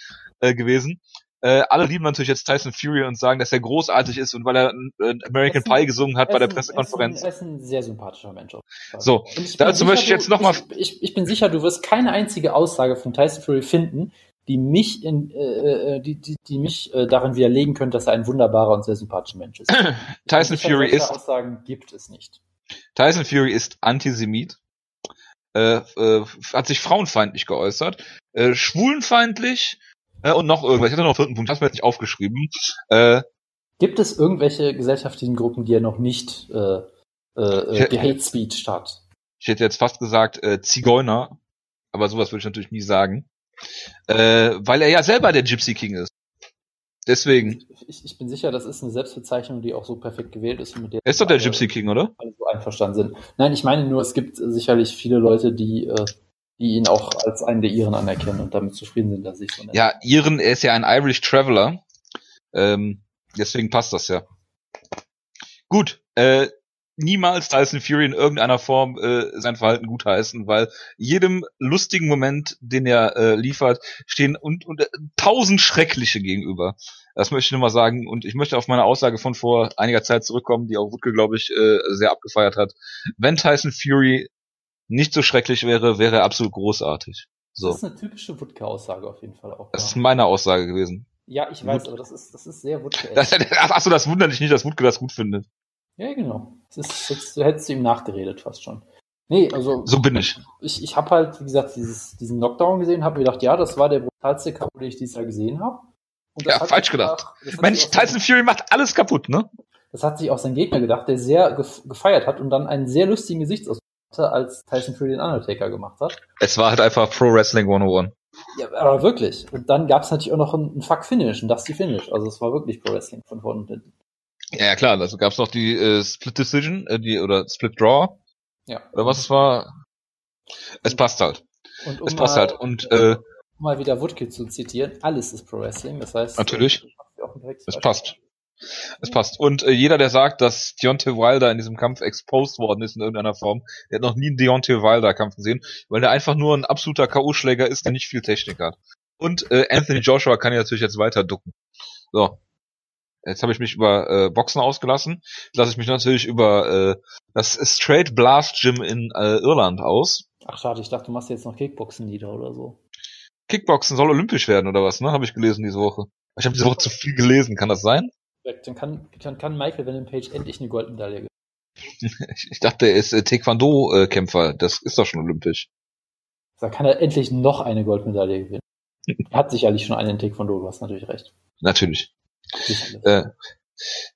äh, gewesen. Äh, alle lieben natürlich jetzt Tyson Fury und sagen, dass er großartig ist und weil er äh, American Pie gesungen hat bei der Pressekonferenz. Er ist, ein, sehr sympathischer Mensch. So, dazu möchte ich jetzt nochmal. Ich, ich, ich bin sicher, du wirst keine einzige Aussage von Tyson Fury finden, die mich in, äh, äh, die, die, die mich äh, darin widerlegen könnte, dass er ein wunderbarer und sehr sympathischer Mensch ist. Tyson Fury ist. Aussagen gibt es nicht. Tyson Fury ist Antisemit. Äh, äh, hat sich frauenfeindlich geäußert, äh, schwulenfeindlich äh, und noch irgendwas. Ich hatte noch einen vierten Punkt, das mir jetzt nicht aufgeschrieben. Äh, Gibt es irgendwelche gesellschaftlichen Gruppen, die er noch nicht äh, äh, äh Hate Speech hat? Ich hätte jetzt fast gesagt äh, Zigeuner, aber sowas würde ich natürlich nie sagen. Äh, weil er ja selber der Gypsy King ist. Deswegen. Ich, ich bin sicher, das ist eine Selbstbezeichnung, die auch so perfekt gewählt ist. Mit der er ist doch der Gypsy King, oder? Alle so einverstanden sind. Nein, ich meine nur, es gibt sicherlich viele Leute, die, äh, die ihn auch als einen der Iren anerkennen und damit zufrieden sind, dass ich so nenne. Ja, Iren, er ist ja ein Irish Traveler. Ähm, deswegen passt das ja. Gut, äh, niemals Tyson Fury in irgendeiner Form äh, sein Verhalten gutheißen, weil jedem lustigen Moment, den er äh, liefert, stehen und, und äh, tausend schreckliche gegenüber. Das möchte ich nur mal sagen und ich möchte auf meine Aussage von vor einiger Zeit zurückkommen, die auch Wutke, glaube ich, äh, sehr abgefeiert hat. Wenn Tyson Fury nicht so schrecklich wäre, wäre er absolut großartig. So. Das ist eine typische Wutke-Aussage auf jeden Fall auch. Das ist meine Aussage gewesen. Ja, ich weiß, Wut aber das ist, das ist sehr Wutke. Achso, das wundert dich nicht, dass Wutke das gut findet. Ja, genau. Das ist, das, du hättest ihm nachgeredet fast schon. Nee, also. So bin ich. Ich, ich habe halt, wie gesagt, dieses, diesen Knockdown gesehen, habe gedacht, ja, das war der brutalste K.O., den ich dieses Jahr gesehen habe. Ja, falsch gedacht. Mensch, Tyson Fury macht alles kaputt, ne? Das hat sich auch sein Gegner gedacht, der sehr gefeiert hat und dann einen sehr lustigen Gesichtsausdruck hatte, als Tyson Fury den Undertaker gemacht hat. Es war halt einfach Pro Wrestling 101. Ja, aber wirklich. Und dann gab es natürlich auch noch ein, Fuck-Finish, ein Dusty-Finish. Also es war wirklich Pro Wrestling von vorne und hinten. Ja, klar, also gab's noch die äh, Split Decision, äh, die oder Split Draw. Ja. Oder was es war. Es passt halt. Und um es passt halt. Und äh, um mal wieder Woodkill zu zitieren, alles ist Pro Wrestling, das heißt. Natürlich. Es passt. Es passt. Und äh, jeder, der sagt, dass Deontay Wilder in diesem Kampf exposed worden ist in irgendeiner Form, der hat noch nie einen Deontay Wilder Kampf gesehen, weil der einfach nur ein absoluter K.O.-Schläger ist, der nicht viel Technik hat. Und äh, Anthony Joshua kann ja natürlich jetzt weiter ducken. So, Jetzt habe ich mich über äh, Boxen ausgelassen. Jetzt lasse ich mich natürlich über äh, das Straight Blast Gym in äh, Irland aus. Ach schade, ich dachte, du machst jetzt noch Kickboxen nieder oder so. Kickboxen soll olympisch werden oder was, ne? Habe ich gelesen diese Woche. Ich habe diese Woche zu viel gelesen, kann das sein? Dann kann, dann kann Michael Venom Page endlich eine Goldmedaille gewinnen. ich dachte, er ist äh, Taekwondo-Kämpfer. Das ist doch schon olympisch. Da kann er endlich noch eine Goldmedaille gewinnen. er hat sicherlich schon einen Taekwondo, du hast natürlich recht. Natürlich. Äh,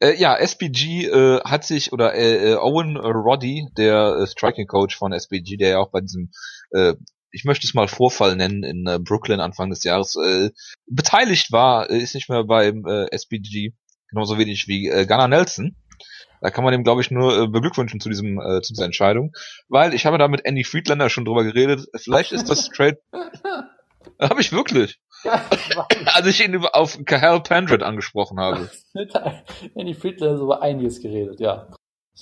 äh, ja, SPG äh, hat sich, oder äh, äh, Owen Roddy, der äh, Striking Coach von SPG, der ja auch bei diesem, äh, ich möchte es mal Vorfall nennen, in äh, Brooklyn Anfang des Jahres äh, beteiligt war, äh, ist nicht mehr beim äh, SPG, genauso wenig wie äh, Gunnar Nelson. Da kann man dem, glaube ich, nur äh, beglückwünschen zu diesem äh, zu dieser Entscheidung, weil ich habe da mit Andy Friedlander schon drüber geredet. Vielleicht ist das Trade. habe ich wirklich. Als ich ihn auf Kahal Pendred angesprochen habe. Andy Friedland hat über einiges geredet, ja.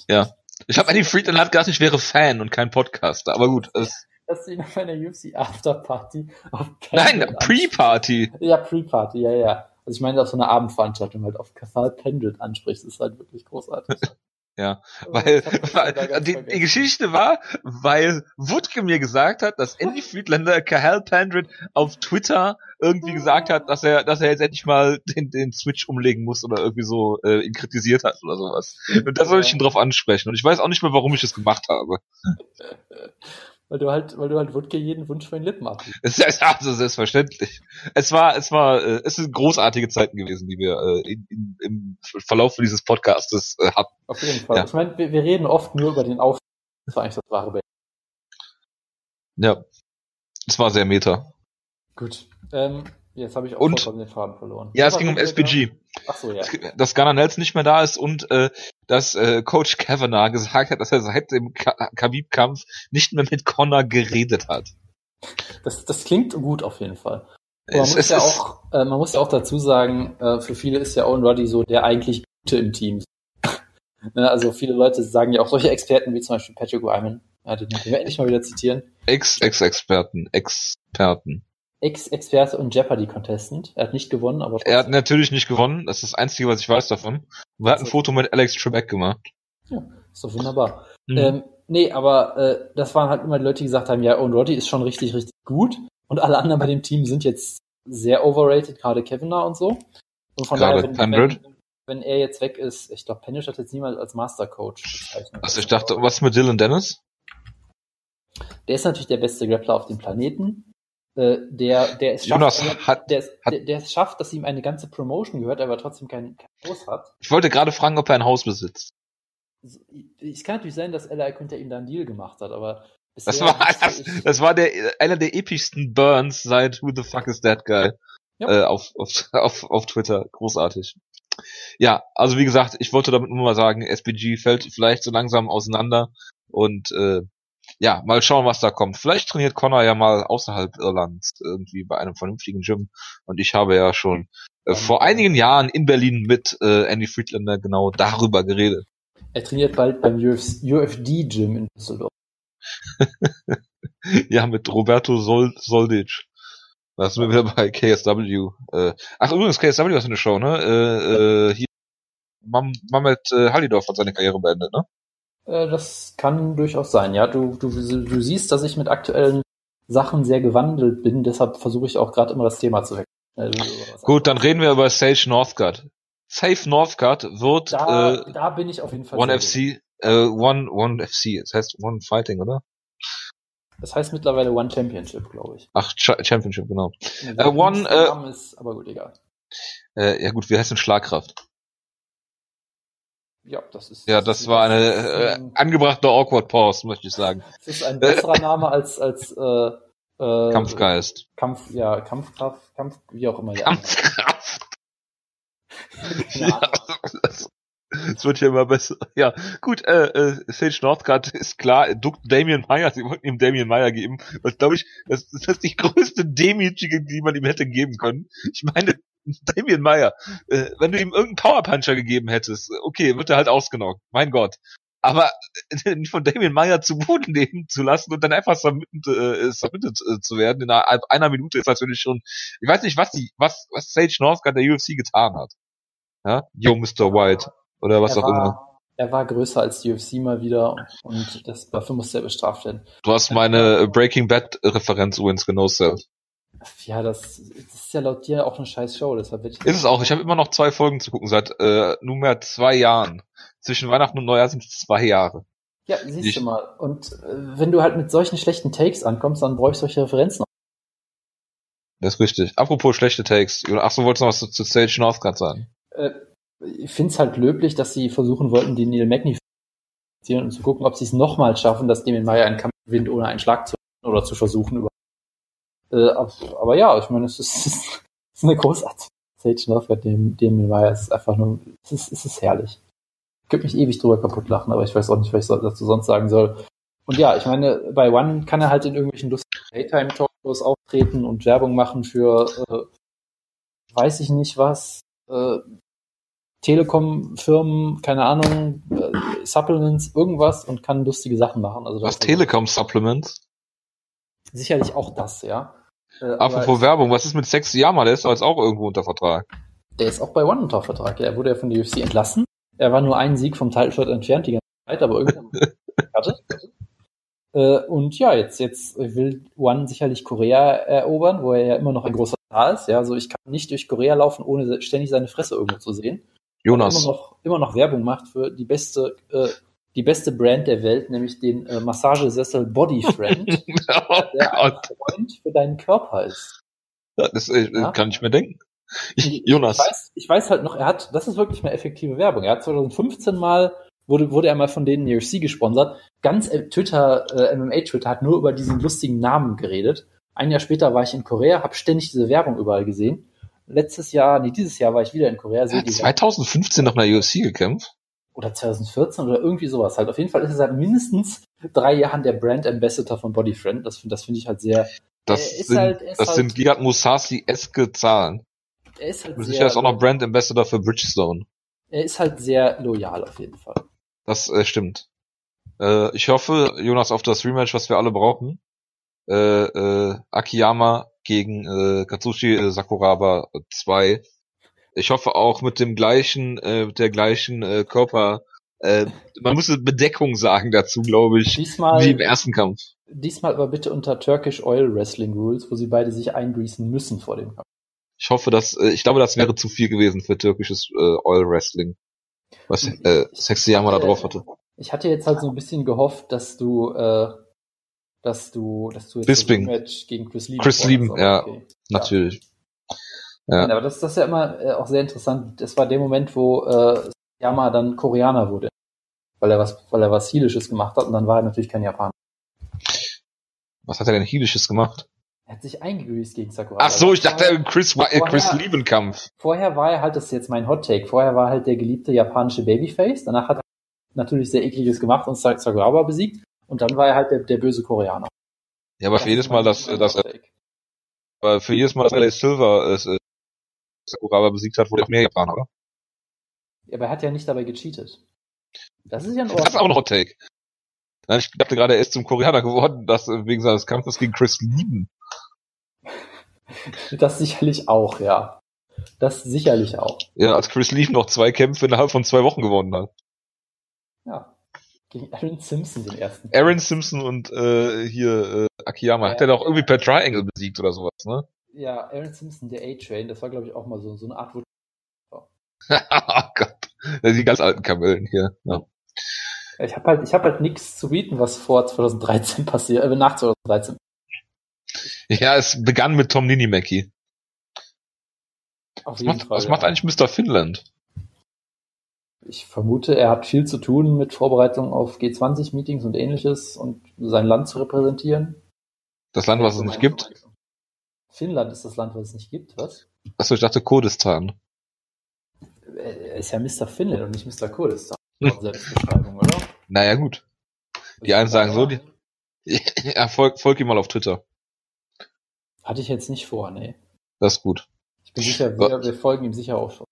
Ja. Ich habe Andy Friedland hat gedacht, ich wäre Fan und kein Podcaster, aber gut. Es Dass du ihn auf einer UFC Afterparty auf Nein, Pre-Party. Ja, Pre-Party, ja, ja. Also ich meine, auf so einer Abendveranstaltung halt auf Cathal Pendred ansprichst, ist halt wirklich großartig. Ja, weil, weil die, die, Geschichte war, weil Wutke mir gesagt hat, dass Andy Friedlander Kahal Pandred auf Twitter irgendwie gesagt hat, dass er, dass er jetzt endlich mal den, den Switch umlegen muss oder irgendwie so äh, ihn kritisiert hat oder sowas. Und da soll ich ihn drauf ansprechen. Und ich weiß auch nicht mehr, warum ich es gemacht habe. weil du halt, weil du halt Wutke jeden Wunsch von den Lippen ab. Es ist also selbstverständlich. Es war, es war, äh, es sind großartige Zeiten gewesen, die wir äh, in, in, im Verlauf dieses Podcastes äh, hatten. Auf jeden Fall. Ja. Ich meine, wir, wir, reden oft nur über den Auf. Das war eigentlich das wahre Bild. Ja. Es war sehr meta. Gut. Ähm, Jetzt habe ich auch und, vollkommen den Faden verloren. Ja, es ging um SPG. Ach so, ja. Dass Gunnar Nelson nicht mehr da ist und äh, dass äh, Coach Kavanagh gesagt hat, dass er seit dem Khabib-Kampf nicht mehr mit Connor geredet hat. Das, das klingt gut auf jeden Fall. Man muss, es ja auch, äh, man muss ja auch dazu sagen, äh, für viele ist ja Owen Roddy so der eigentlich Gute im Team. ne, also viele Leute sagen ja auch solche Experten wie zum Beispiel Patrick Wyman, ja, den können wir endlich mal wieder zitieren. Ex-Ex-Experten, Experten. Ex-Experte und Jeopardy-Contestant. Er hat nicht gewonnen, aber trotzdem. Er hat natürlich nicht gewonnen. Das ist das Einzige, was ich weiß davon. Und er hat ein Foto mit Alex Trebek gemacht. Ja, ist doch wunderbar. Mhm. Ähm, nee, aber äh, das waren halt immer die Leute, die gesagt haben, ja, Owen Roddy ist schon richtig, richtig gut. Und alle anderen bei dem Team sind jetzt sehr overrated, gerade Keviner und so. Und von gerade daher, wenn, wenn, wenn, er jetzt weg ist, ich glaube, Pennish hat jetzt niemals als Mastercoach bezeichnet. Also ich dachte, was mit Dylan Dennis? Der ist natürlich der beste Grappler auf dem Planeten. Äh, der, der es schafft, Jonas hat, der, hat, der, der es schafft, dass ihm eine ganze Promotion gehört, aber trotzdem kein, kein Haus hat. Ich wollte gerade fragen, ob er ein Haus besitzt. Es kann natürlich sein, dass Ella Quinter ihm da einen Deal gemacht hat, aber das war, das, das, war der, einer der epischsten Burns seit Who the fuck is that guy? Ja. Äh, auf, auf, auf, auf Twitter. Großartig. Ja, also wie gesagt, ich wollte damit nur mal sagen, SPG fällt vielleicht so langsam auseinander und äh, ja, mal schauen, was da kommt. Vielleicht trainiert Connor ja mal außerhalb Irlands irgendwie bei einem vernünftigen Gym. Und ich habe ja schon äh, vor einigen Jahren in Berlin mit äh, Andy Friedlander genau darüber geredet. Er trainiert bald beim UFD-Gym in Düsseldorf. ja, mit Roberto Sol Soldic. Da sind wir wieder bei KSW. Äh, ach, übrigens, KSW ist eine Show, ne? Äh, äh, hier Mam Mamet äh, Halidorf hat seine Karriere beendet, ne? Äh, das kann durchaus sein, ja. Du, du, du siehst, dass ich mit aktuellen Sachen sehr gewandelt bin, deshalb versuche ich auch gerade immer das Thema zu wechseln. Gut, dann reden wir über Sage Northcutt. Safe Northcutt wird da, äh, da bin ich auf jeden Fall. One FC, äh, One One FC, das heißt One Fighting, oder? Das heißt mittlerweile One Championship, glaube ich. Ach, Ch Championship, genau. Äh, One, äh, ist aber gut, egal. Äh, ja gut, wie heißt denn Schlagkraft? Ja, das ist. Ja, das, das war eine äh, angebrachte Awkward Pause, möchte ich sagen. Das ist ein besserer Name als als äh, äh, Kampfgeist. Kampf, ja, Kampfkraft, Kampf, wie auch immer. Kampfkraft. ja, das, das wird ja immer besser. Ja, gut, äh, äh, Sage Northcutt ist klar, duckt Damien Meyer, sie wollten ihm Damien Meyer geben, was glaube ich, das, das ist die größte Demütige, die man ihm hätte geben können. Ich meine, Damien Meyer, äh, wenn du ihm irgendeinen Powerpuncher gegeben hättest, okay, wird er halt ausgenockt, mein Gott. Aber äh, von Damien Meyer zu Boden nehmen zu lassen und dann einfach submitted, äh, submitted äh, zu werden in einer, einer Minute ist natürlich schon, ich weiß nicht, was die, was, was Sage Northcutt der UFC getan hat. Ja, yo, Mr. White. Oder was er auch war, immer. Er war größer als die UFC mal wieder und das, dafür musste er bestraft werden. Du hast meine Breaking Bad Referenz übrigens genoset. Ja, das, das ist ja laut dir auch eine scheiß Show, deshalb ich Ist es auch. Ich habe immer noch zwei Folgen zu gucken, seit äh, nunmehr zwei Jahren. Zwischen Weihnachten und Neujahr sind es zwei Jahre. Ja, siehst ich, du mal. Und äh, wenn du halt mit solchen schlechten Takes ankommst, dann brauche ich solche Referenzen. Das ist richtig. Apropos schlechte Takes. Ach so, wolltest du noch was zu, zu Sage Northcutt sagen? Äh, ich finde es halt löblich, dass sie versuchen wollten, die Neil Magny und zu gucken, ob sie es nochmal schaffen, dass Damien Meyer einen Kampf gewinnt, ohne einen Schlag zu oder zu versuchen. Äh, aber ja, ich meine, es ist, es ist eine großartige Sage Northgard, dem, dem Meyer ist einfach nur, es ist, es ist herrlich. Ich könnte mich ewig drüber kaputt lachen, aber ich weiß auch nicht, was ich dazu sonst sagen soll. Und ja, ich meine, bei One kann er halt in irgendwelchen lustigen Daytime-Talkshows auftreten und Werbung machen für, äh, weiß ich nicht was, äh, Telekom-Firmen, keine Ahnung, äh, Supplements, irgendwas und kann lustige Sachen machen. Also was Telekom-Supplements? Sicherlich auch das, ja. Äh, Apropos Werbung, was ist mit Sexy Yama? Der ist jetzt auch irgendwo unter Vertrag. Der ist auch bei One unter Vertrag. Ja, er wurde ja von der UFC entlassen. Er war nur einen Sieg vom Title entfernt die ganze Zeit, aber irgendwann hatte. Äh, und ja, jetzt, jetzt will One sicherlich Korea erobern, wo er ja immer noch ein großer Star ist. Ja, also ich kann nicht durch Korea laufen, ohne ständig seine Fresse irgendwo zu sehen. Jonas. Immer noch, immer noch Werbung macht für die beste, äh, die beste Brand der Welt, nämlich den äh, Massagesessel Body Friend, oh der ein Freund für deinen Körper ist. Ja, das äh, ja? kann ich mir denken. Ich, Jonas. Ich weiß, ich weiß halt noch, er hat, das ist wirklich eine effektive Werbung. Er hat 2015 mal, wurde, wurde er mal von denen UFC gesponsert. Ganz äh, Twitter, äh, MMA Twitter hat nur über diesen lustigen Namen geredet. Ein Jahr später war ich in Korea, habe ständig diese Werbung überall gesehen letztes Jahr, nee, dieses Jahr war ich wieder in Korea. Ja, 2015 noch in der UFC gekämpft? Oder 2014 oder irgendwie sowas halt. Auf jeden Fall ist er seit mindestens drei Jahren der Brand Ambassador von Bodyfriend. Das, das finde ich halt sehr. Das sind, halt, das halt, sind Giat Musasi-eske Zahlen. Er ist halt sehr, ist auch noch Brand Ambassador für Bridgestone. Er ist halt sehr loyal auf jeden Fall. Das äh, stimmt. Äh, ich hoffe, Jonas, auf das Rematch, was wir alle brauchen. Äh, äh, Akiyama gegen äh, Katsushi äh, Sakuraba 2. Ich hoffe auch mit dem gleichen, äh, mit der gleichen äh, Körper, äh, man muss Bedeckung sagen dazu, glaube ich, diesmal, wie im ersten Kampf. Diesmal aber bitte unter Turkish Oil Wrestling Rules, wo sie beide sich eingreasen müssen vor dem Kampf. Ich hoffe, dass, äh, ich glaube, das wäre zu viel gewesen für türkisches äh, Oil Wrestling. Was äh, Sexy Yama da drauf hatte. Ich hatte jetzt halt so ein bisschen gehofft, dass du, äh, dass du, dass du jetzt Bisping. Match gegen Chris Lieben. Chris Lieben, ja, okay. natürlich. Ja. Ja. aber das, das ist ja immer äh, auch sehr interessant. Das war der Moment, wo äh, Yama dann Koreaner wurde. Weil er was, weil er was Heelisches gemacht hat und dann war er natürlich kein Japaner. Was hat er denn Heelisches gemacht? Er hat sich eingegrüßt gegen Sakura. Ach so, ich dachte Chris, äh, Chris Liebenkampf. Vorher war er halt, das ist jetzt mein Hot Take, vorher war er halt der geliebte japanische Babyface, danach hat er natürlich sehr ekliges gemacht und Sakuraba besiegt und dann war er halt der, der böse Koreaner. Ja, aber das für jedes Mal, dass, dass aber für jedes Mal, dass LA Silver äh, Sakuraba besiegt hat, wurde auch mehr Japaner, oder? Ja, aber er hat ja nicht dabei gecheatet. Das ist ja ein Ordnung. Das ist auch ein Hot Take. Ich dachte gerade, er ist zum Koreaner geworden, das wegen seines Kampfes gegen Chris Lieben. Das sicherlich auch, ja. Das sicherlich auch. Ja, als Chris Lieben noch zwei Kämpfe innerhalb von zwei Wochen gewonnen hat. Ja. Gegen Aaron Simpson den ersten. Aaron Simpson und äh, hier äh, Akiyama. Ja, hat er doch irgendwie per Triangle besiegt oder sowas, ne? Ja, Aaron Simpson, der A-Train, das war glaube ich auch mal so, so eine Art, oh Gott. Die ganz alten Kamellen hier. Ja. Ich habe halt, ich habe halt nichts zu bieten, was vor 2013 passiert, äh, nach 2013. Ja, es begann mit Tom Ninimaki. Auf was macht, Fall, was ja. macht eigentlich Mr. Finland? Ich vermute, er hat viel zu tun mit Vorbereitung auf G20-Meetings und ähnliches und sein Land zu repräsentieren. Das Land, was es nicht gibt? Finnland ist das Land, was es nicht gibt, was? Achso, ich dachte Kurdistan. Er ist ja Mr. Finland und nicht Mr. Kurdistan. Selbstbeschreibung, oder? Naja, gut. Die einen sagen so, die, ja, folg, folg ihm mal auf Twitter. Hatte ich jetzt nicht vor, nee. Das ist gut. Ich bin sicher, wir, wir folgen ihm sicher auch schon.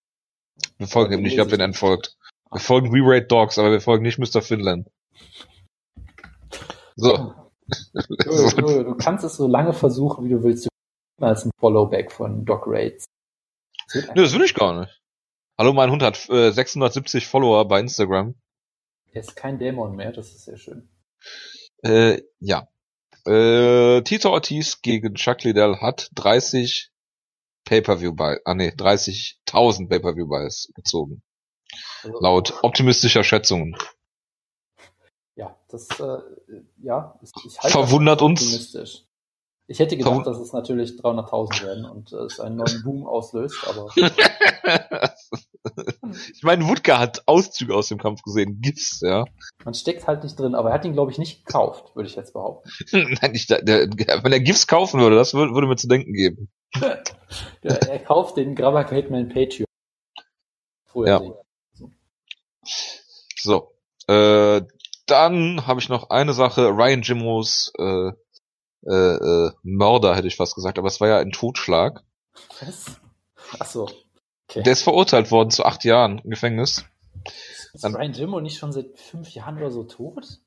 Wir folgen ihm nicht, ich glaube, wenn er entfolgt. Wir folgen We Rate Dogs, aber wir folgen nicht Mr. Finland. So. Du, du, du, kannst es so lange versuchen, wie du willst. Du als ein Followback von Doc Rates. Nö, das will ich gar nicht. Hallo, mein Hund hat äh, 670 Follower bei Instagram. Er ist kein Dämon mehr, das ist sehr schön. Äh, ja. Äh, Tito Ortiz gegen Chuck Liddell hat 30 Pay-Per-View bei, ah nee, 30.000 Pay-Per-View Buys gezogen. Also, Laut optimistischer Schätzungen. Ja, das, äh, ja, ich halte Verwundert uns. Ich hätte gedacht, dass es natürlich 300.000 werden und äh, es einen neuen Boom auslöst, aber. ich meine, Wutke hat Auszüge aus dem Kampf gesehen, Gifts, ja. Man steckt halt nicht drin, aber er hat ihn, glaube ich, nicht gekauft, würde ich jetzt behaupten. Nein, ich, der, wenn er Gifts kaufen würde, das würde, würde mir zu denken geben. ja, er kauft den Grabber Gateman Patreon. Vorher ja. So, so äh, dann habe ich noch eine Sache. Ryan Jimmos äh, äh, äh, Mörder, hätte ich fast gesagt, aber es war ja ein Totschlag. Was? Ach so. Okay. Der ist verurteilt worden zu acht Jahren im Gefängnis. Ist Dann, Brian Jimmo nicht schon seit fünf Jahren oder so tot?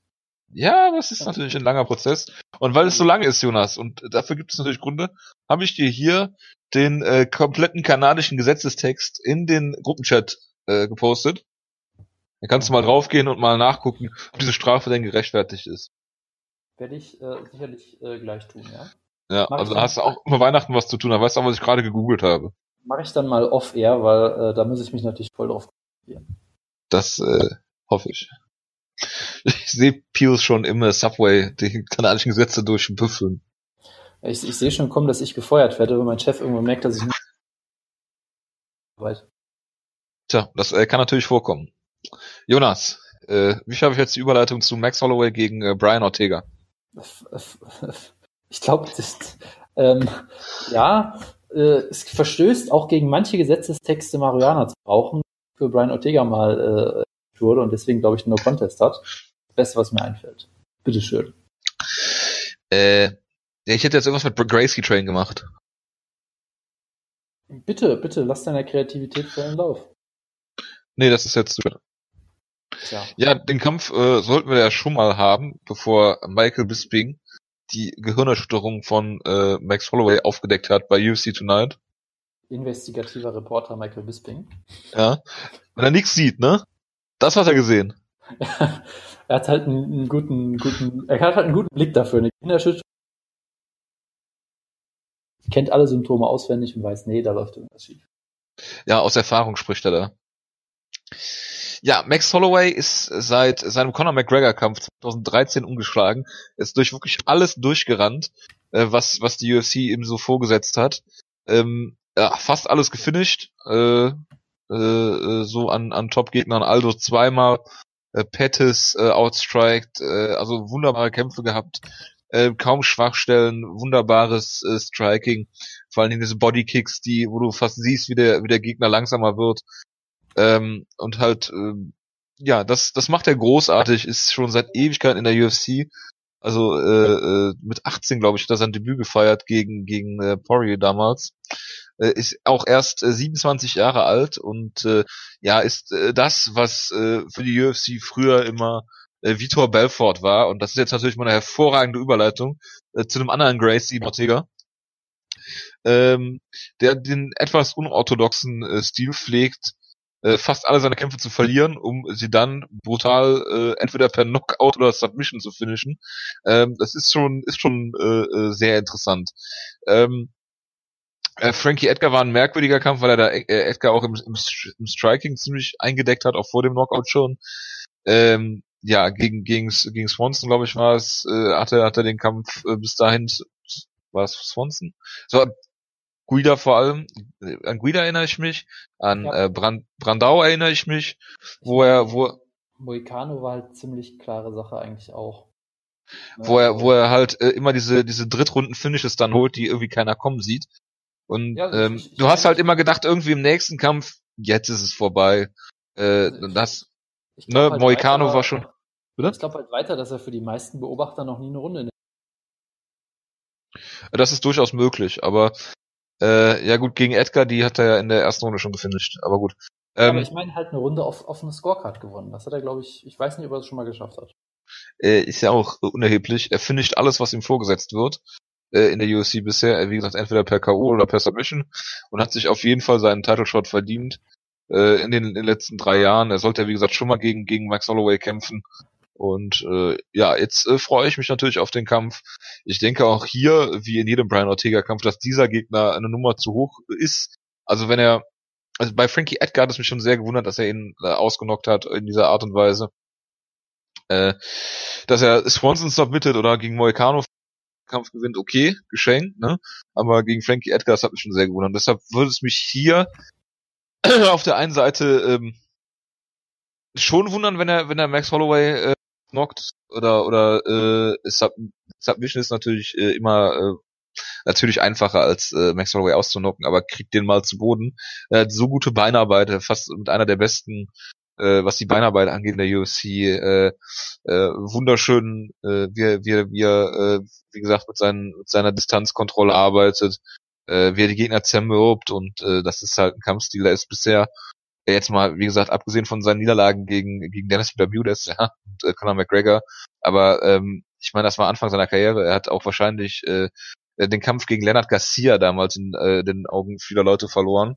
Ja, das ist natürlich ein langer Prozess. Und weil es so lange ist, Jonas, und dafür gibt es natürlich Gründe, habe ich dir hier den äh, kompletten kanadischen Gesetzestext in den Gruppenchat äh, gepostet. Da kannst du mal draufgehen und mal nachgucken, ob diese Strafe denn gerechtfertigt ist. Werde ich äh, sicherlich äh, gleich tun, ja? Ja, Mach also da hast du auch immer Weihnachten was zu tun, da weißt du auch, was ich gerade gegoogelt habe mache ich dann mal off-air, weil äh, da muss ich mich natürlich voll drauf konzentrieren. Das äh, hoffe ich. Ich sehe Pius schon im Subway die kanadischen Gesetze durchbüffeln. Ich, ich sehe schon kommen, dass ich gefeuert werde, wenn mein Chef irgendwann merkt, dass ich nicht Tja, das äh, kann natürlich vorkommen. Jonas, äh, wie schaffe ich jetzt die Überleitung zu Max Holloway gegen äh, Brian Ortega? Ich glaube, ähm, ja, äh, es verstößt auch gegen manche Gesetzestexte Marihuana zu brauchen, für Brian Ortega mal äh, wurde und deswegen glaube ich No Contest hat. Das Beste, was mir einfällt. Bitteschön. Äh, ich hätte jetzt irgendwas mit Gracie Train gemacht. Bitte, bitte, lass deiner Kreativität vollen Lauf. Nee, das ist jetzt. Ja, ja den Kampf äh, sollten wir ja schon mal haben, bevor Michael Bisping die Gehirnerschütterung von äh, Max Holloway aufgedeckt hat bei UFC Tonight. Investigativer Reporter Michael Bisping. Ja. Wenn er nichts sieht, ne? Das hat er gesehen. er hat halt einen, guten, guten, er hat halt einen guten Blick dafür. Eine Gehirnerschütterung kennt alle Symptome auswendig und weiß, nee, da läuft irgendwas schief. Ja, aus Erfahrung spricht er da. Ja, Max Holloway ist seit seinem Conor McGregor-Kampf 2013 umgeschlagen, ist durch wirklich alles durchgerannt, äh, was, was die UFC ihm so vorgesetzt hat. Ähm, ja, fast alles gefinisht, äh, äh, so an, an Top-Gegnern. Aldo zweimal, äh, Pettis äh, outstriked, äh, also wunderbare Kämpfe gehabt, äh, kaum Schwachstellen, wunderbares äh, Striking, vor allen Dingen diese Bodykicks, die, wo du fast siehst, wie der, wie der Gegner langsamer wird. Ähm, und halt, äh, ja, das, das macht er großartig, ist schon seit Ewigkeit in der UFC. Also äh, äh, mit 18, glaube ich, hat er sein Debüt gefeiert gegen, gegen äh, Poirier damals. Äh, ist auch erst äh, 27 Jahre alt und äh, ja, ist äh, das, was äh, für die UFC früher immer äh, Vitor Belfort war. Und das ist jetzt natürlich mal eine hervorragende Überleitung äh, zu einem anderen Gracie Ortega, ähm, der den etwas unorthodoxen äh, Stil pflegt, äh, fast alle seine Kämpfe zu verlieren, um sie dann brutal äh, entweder per Knockout oder Submission zu finishen. Ähm, das ist schon ist schon äh, äh sehr interessant. Ähm, äh, Frankie Edgar war ein merkwürdiger Kampf, weil er da äh, Edgar auch im, im, im, Striking ziemlich eingedeckt hat, auch vor dem Knockout schon. Ähm, ja, gegen, gegen, gegen Swanson, glaube ich, war es, äh, hatte, hatte den Kampf äh, bis dahin, war es Swanson? So, Guida vor allem, an Guida erinnere ich mich, an ja. äh, Brand, Brandau erinnere ich mich, wo er, wo Moicano war halt ziemlich klare Sache eigentlich auch. Wo er, wo er halt äh, immer diese, diese Drittrunden-Finishes dann holt, die irgendwie keiner kommen sieht. Und ja, ähm, ich, ich du hast halt immer gedacht, irgendwie im nächsten Kampf, jetzt ist es vorbei. Äh, also das, ne, halt Moicano weiter, war schon. Bitte? Ich glaube halt weiter, dass er für die meisten Beobachter noch nie eine Runde nimmt. Das ist durchaus möglich, aber äh, ja gut, gegen Edgar, die hat er ja in der ersten Runde schon gefinisht, aber gut. Ähm, aber ich meine halt eine Runde auf, auf eine Scorecard gewonnen. Das hat er, glaube ich, ich weiß nicht, ob er es schon mal geschafft hat. Äh, ist ja auch unerheblich. Er finisht alles, was ihm vorgesetzt wird äh, in der UFC bisher. Wie gesagt, entweder per K.O. oder per Submission und hat sich auf jeden Fall seinen Title Shot verdient äh, in, den, in den letzten drei Jahren. Er sollte ja, wie gesagt, schon mal gegen, gegen Max Holloway kämpfen. Und äh, ja, jetzt äh, freue ich mich natürlich auf den Kampf. Ich denke auch hier, wie in jedem Brian Ortega-Kampf, dass dieser Gegner eine Nummer zu hoch ist. Also wenn er, also bei Frankie Edgar hat es mich schon sehr gewundert, dass er ihn äh, ausgenockt hat in dieser Art und Weise. Äh, dass er Swanson submitted oder gegen Moicano Kampf gewinnt, okay, geschenkt, ne? Aber gegen Frankie Edgar, das hat mich schon sehr gewundert. deshalb würde es mich hier auf der einen Seite ähm, schon wundern, wenn er, wenn er Max Holloway äh, knockt oder oder äh, Sub Submission ist natürlich äh, immer äh, natürlich einfacher als äh, Max Holloway auszunocken, aber kriegt den mal zu Boden. Er hat so gute Beinarbeit, fast mit einer der besten, äh, was die Beinarbeit angeht in der UFC. Äh, äh, wunderschön, äh, wie, wie, wie er, äh, wie gesagt, mit, seinen, mit seiner Distanzkontrolle arbeitet, äh, wie er die Gegner zermürbt und äh, das ist halt ein Kampfstil, der ist bisher jetzt mal, wie gesagt, abgesehen von seinen Niederlagen gegen, gegen Dennis Bermudez ja, und äh, Conor McGregor, aber ähm, ich meine, das war Anfang seiner Karriere, er hat auch wahrscheinlich äh, den Kampf gegen Leonard Garcia damals in äh, den Augen vieler Leute verloren.